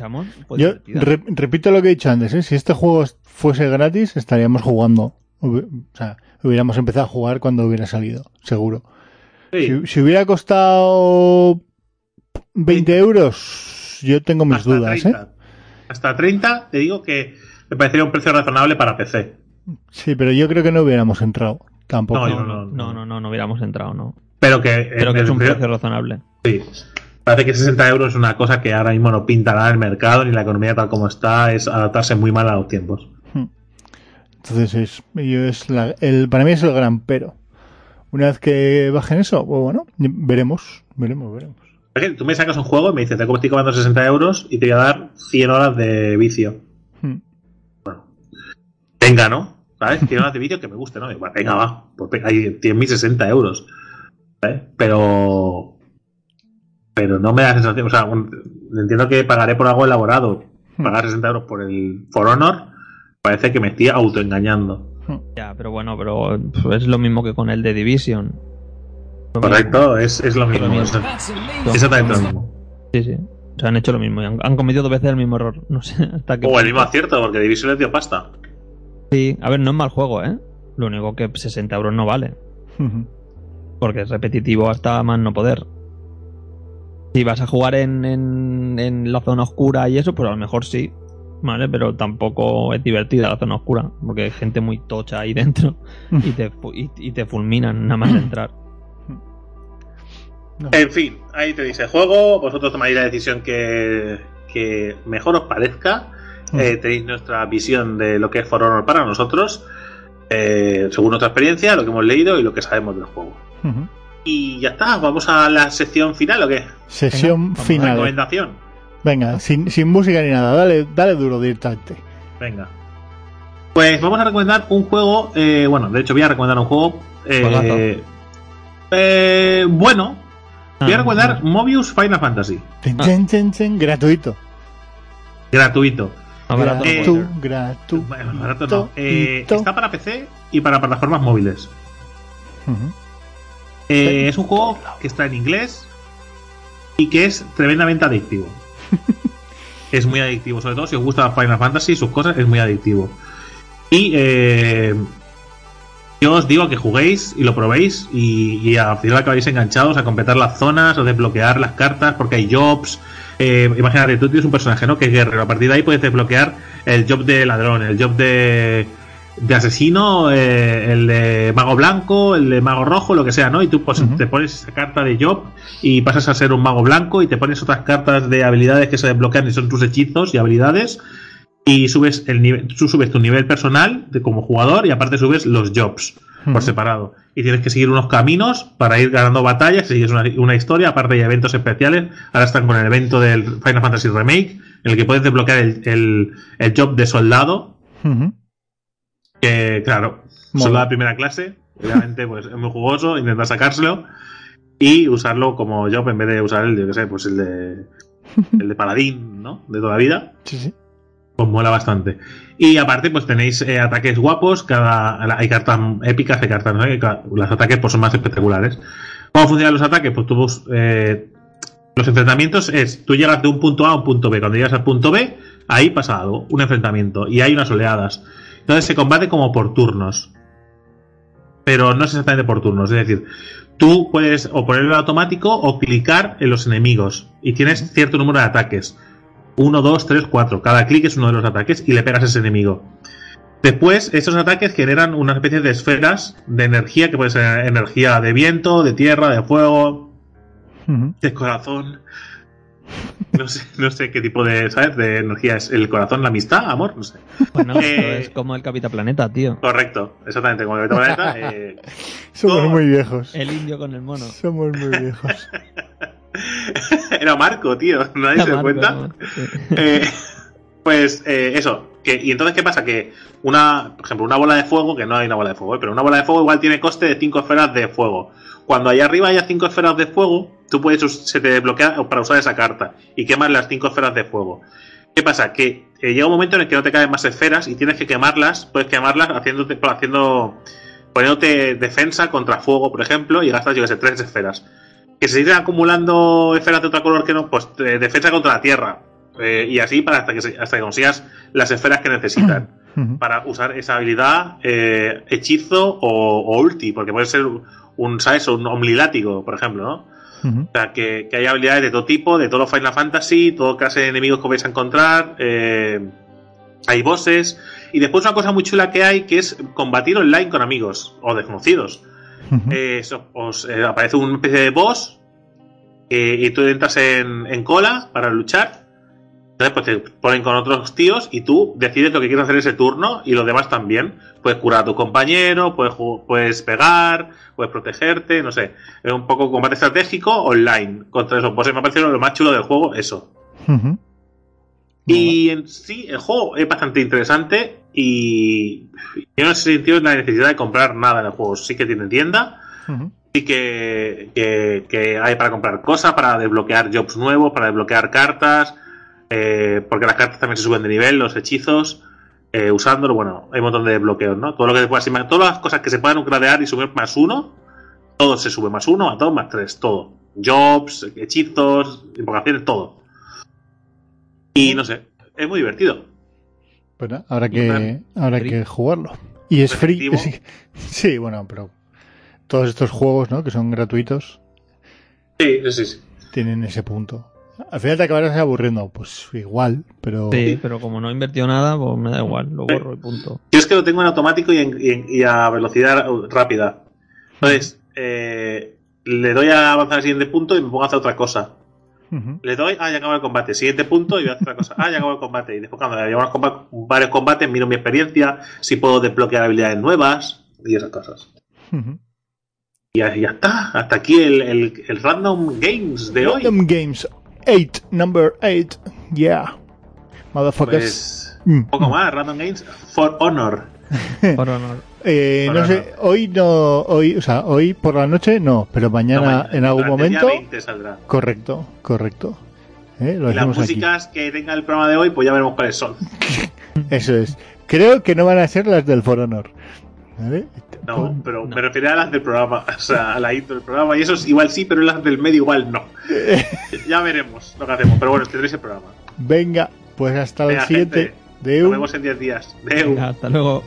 Yo re- repito lo que he dicho antes, ¿eh? si este juego fuese gratis estaríamos jugando. O sea, hubiéramos empezado a jugar cuando hubiera salido, seguro. Sí. Si, si hubiera costado 20 euros, yo tengo mis hasta dudas, ¿eh? 30. Hasta 30, te digo que me parecería un precio razonable para PC. Sí, pero yo creo que no hubiéramos entrado tampoco. No, yo No, no, no, no, no hubiéramos entrado, no. Pero que, Pero que es un precio razonable. Sí. Parece que 60 euros es una cosa que ahora mismo no pinta nada el mercado ni la economía tal como está, es adaptarse muy mal a los tiempos. Entonces es, yo es la- el, para mí es el gran pero. Una vez que bajen eso, pues bueno, veremos, veremos, veremos. Tú me sacas un juego y me dices, te estoy cobrando 60 euros y te voy a dar 100 horas de vicio. Hmm. Venga, ¿no? ¿Sabes? 100 horas de vicio que me guste, ¿no? Digo, "Va, venga, va. Pues venga, ahí tienes mis 60 euros. ¿Sabes? Pero. Pero no me da sensación. O sea, un- entiendo que pagaré por algo elaborado. Hmm. Pagar 60 euros por el For Honor parece que me estoy autoengañando. Ya, pero bueno, pero pues, es lo mismo que con el de Division. Lo Correcto, es, es lo mismo. Lo mismo. es- mismo. exactamente lo mismo. Sí, sí. O sea, han hecho lo mismo. y Han, han cometido dos veces el mismo error. No sé hasta qué O el mismo acierto, porque Division les dio pasta. Sí, a ver, no es mal juego, ¿eh? Lo único que 60 euros no vale. Porque es repetitivo hasta más no poder. Si vas a jugar en, en, en la zona oscura y eso, pues a lo mejor sí, ¿vale? Pero tampoco es divertida la zona oscura, porque hay gente muy tocha ahí dentro y te, y, y te fulminan nada más entrar. En fin, ahí te dice juego. Vosotros tomáis la decisión que, que mejor os parezca. Eh, tenéis nuestra visión de lo que es For Honor para nosotros, eh, según nuestra experiencia, lo que hemos leído y lo que sabemos del juego. Y ya está, vamos a la sección final o qué? Sesión vamos, final. Recomendación. Venga, sin, sin música ni nada, dale, dale duro directamente. Venga. Pues vamos a recomendar un juego. eh, bueno, de hecho, voy a recomendar un juego. eh, eh, bueno, voy a Ah, recomendar Mobius Final Fantasy. Chen, chen, chen, chen, gratuito. Gratuito. Barato no Eh, Gratu, gratu. Barato no. Eh, gratuito. está para PC y para plataformas móviles. Eh, es un juego que está en inglés y que es tremendamente adictivo. Es muy adictivo, sobre todo si os gusta Final Fantasy y sus cosas, es muy adictivo. Y eh, yo os digo que juguéis y lo probéis y, y al final acabáis enganchados a completar las zonas o desbloquear las cartas porque hay jobs. Eh, imagínate, tú tienes un personaje ¿no? que es guerrero. A partir de ahí puedes desbloquear el job de ladrón, el job de, de asesino, eh, el de mago blanco, el de mago rojo, lo que sea, ¿no? Y tú pues, te pones esa carta de job y pasas a ser un mago blanco y te pones otras cartas de habilidades que se desbloquean y son tus hechizos y habilidades y subes el nivel, tú subes tu nivel personal de, como jugador y aparte subes los jobs por separado. Y tienes que seguir unos caminos para ir ganando batallas, sigues una, una historia, aparte hay eventos especiales. Ahora están con el evento del Final Fantasy Remake, en el que puedes desbloquear el, el, el job de soldado. Que claro, Mola. soldado de primera clase, obviamente pues es muy jugoso, intentar sacárselo y usarlo como job en vez de usar el, yo que sé, pues el de el de paladín, ¿no? De toda la vida. Sí, sí. Pues mola bastante. Y aparte, pues tenéis eh, ataques guapos, cada hay cartas épicas, hay cartas, ¿no? Los ataques pues son más espectaculares. ¿Cómo funcionan los ataques? Pues tú eh, los enfrentamientos es, tú llegas de un punto A a un punto B. Cuando llegas al punto B, ahí pasa algo, un enfrentamiento, y hay unas oleadas. Entonces se combate como por turnos. Pero no es exactamente por turnos, es decir, tú puedes o ponerlo automático o clicar en los enemigos. Y tienes cierto número de ataques. 1, 2, 3, 4. Cada clic es uno de los ataques y le pegas a ese enemigo. Después, estos ataques generan una especie de esferas de energía, que puede ser energía de viento, de tierra, de fuego, de corazón. No sé, no sé qué tipo de, ¿sabes? De energía es el corazón, la amistad, amor, no sé. Bueno, Eh, es como el Capitán Planeta, tío. Correcto, exactamente, como el planeta. Eh, Somos muy viejos. El indio con el mono. Somos muy viejos. era Marco, tío, nadie se da cuenta. ¿no? Sí. Eh, pues eh, eso. Que, y entonces, ¿qué pasa? Que una, por ejemplo, una bola de fuego, que no hay una bola de fuego, ¿eh? pero una bola de fuego igual tiene coste de 5 esferas de fuego. Cuando allá arriba haya 5 esferas de fuego, tú puedes, se te desbloquea para usar esa carta y quemas las 5 esferas de fuego. ¿Qué pasa? Que eh, llega un momento en el que no te caen más esferas y tienes que quemarlas, puedes quemarlas haciéndote, haciendo, poniéndote defensa contra fuego, por ejemplo, y gastas, yo que sé, 3 esferas. Que se siguen acumulando esferas de otro color que no, pues eh, defensa contra la tierra. Eh, y así para hasta que, hasta que consigas las esferas que necesitan para usar esa habilidad, hechizo o, o ulti, porque puede ser un, ¿sabes? Un omnilátigo, por ejemplo, ¿no? O sea, que, que hay habilidades de todo tipo, de todo Final Fantasy, todo clase de enemigos que vais a encontrar, eh, hay bosses, y después una cosa muy chula que hay, que es combatir online con amigos o desconocidos. Eh, eso, os eh, aparece una especie de boss y tú entras en, en cola para luchar. Entonces, pues te ponen con otros tíos y tú decides lo que quieres hacer ese turno y los demás también. Puedes curar a tu compañero, puedes, puedes pegar, puedes protegerte, no sé. Es un poco combate estratégico online contra esos bosses. Me ha parecido lo más chulo del juego, eso. Y en sí, el juego es bastante interesante y yo no he sentido la necesidad de comprar nada en el juego. Sí que tiene tienda, Ujú. sí que, que, que hay para comprar cosas, para desbloquear jobs nuevos, para desbloquear cartas, eh, porque las cartas también se suben de nivel, los hechizos, eh, usándolo, bueno, hay un montón de desbloqueos, ¿no? Todo lo que te puedas imaginar, todas las cosas que se puedan upgradear y subir más uno, todo se sube más uno, a todo más tres, todo. Jobs, hechizos, invocaciones, todo. Y no sé, es muy divertido. Bueno, habrá que, habrá que jugarlo. Y es free. Sí, sí, bueno, pero todos estos juegos, ¿no? Que son gratuitos, sí, sí. sí. tienen ese punto. Al final te acabarás aburriendo, pues igual, pero... Sí, pero como no he invertido nada, pues me da igual, lo borro y punto. Yo es que lo tengo en automático y, en- y en- y a velocidad rápida. Entonces, eh, le doy a avanzar al siguiente punto y me pongo a hacer otra cosa. Le doy, ah, ya acabó el combate. Siguiente punto y voy a hacer otra cosa. Ah, ya acabó el combate. Y después, cuando llevo varios combates, miro mi experiencia, si puedo desbloquear habilidades nuevas y esas cosas. Y ya, está. Hasta aquí el, el- el Random Games de hoy. Random Games 8, number 8, yeah. Motherfuckers. Pues, Mm. un poco más. Random Games for Honor. Por honor. Eh, no sé, hoy no, hoy, o sea, hoy por la noche no, pero mañana No, mañana, en algún momento. 20 saldrá. Correcto, correcto. Eh, Lo Y las aquí. músicas que tenga el programa de hoy, pues ya veremos cuáles son. Eso es. Creo que no van a ser las del For Honor. ¿Vale? No, pero no. me refería a las del programa, o sea, a la intro del programa, y eso es igual sí, pero las del medio igual no. ya veremos lo que hacemos, pero bueno, tendréis el programa. Venga, pues hasta el Venga, siguiente. gente, Deu. Nos vemos en 10 días. Deu. Venga, hasta luego.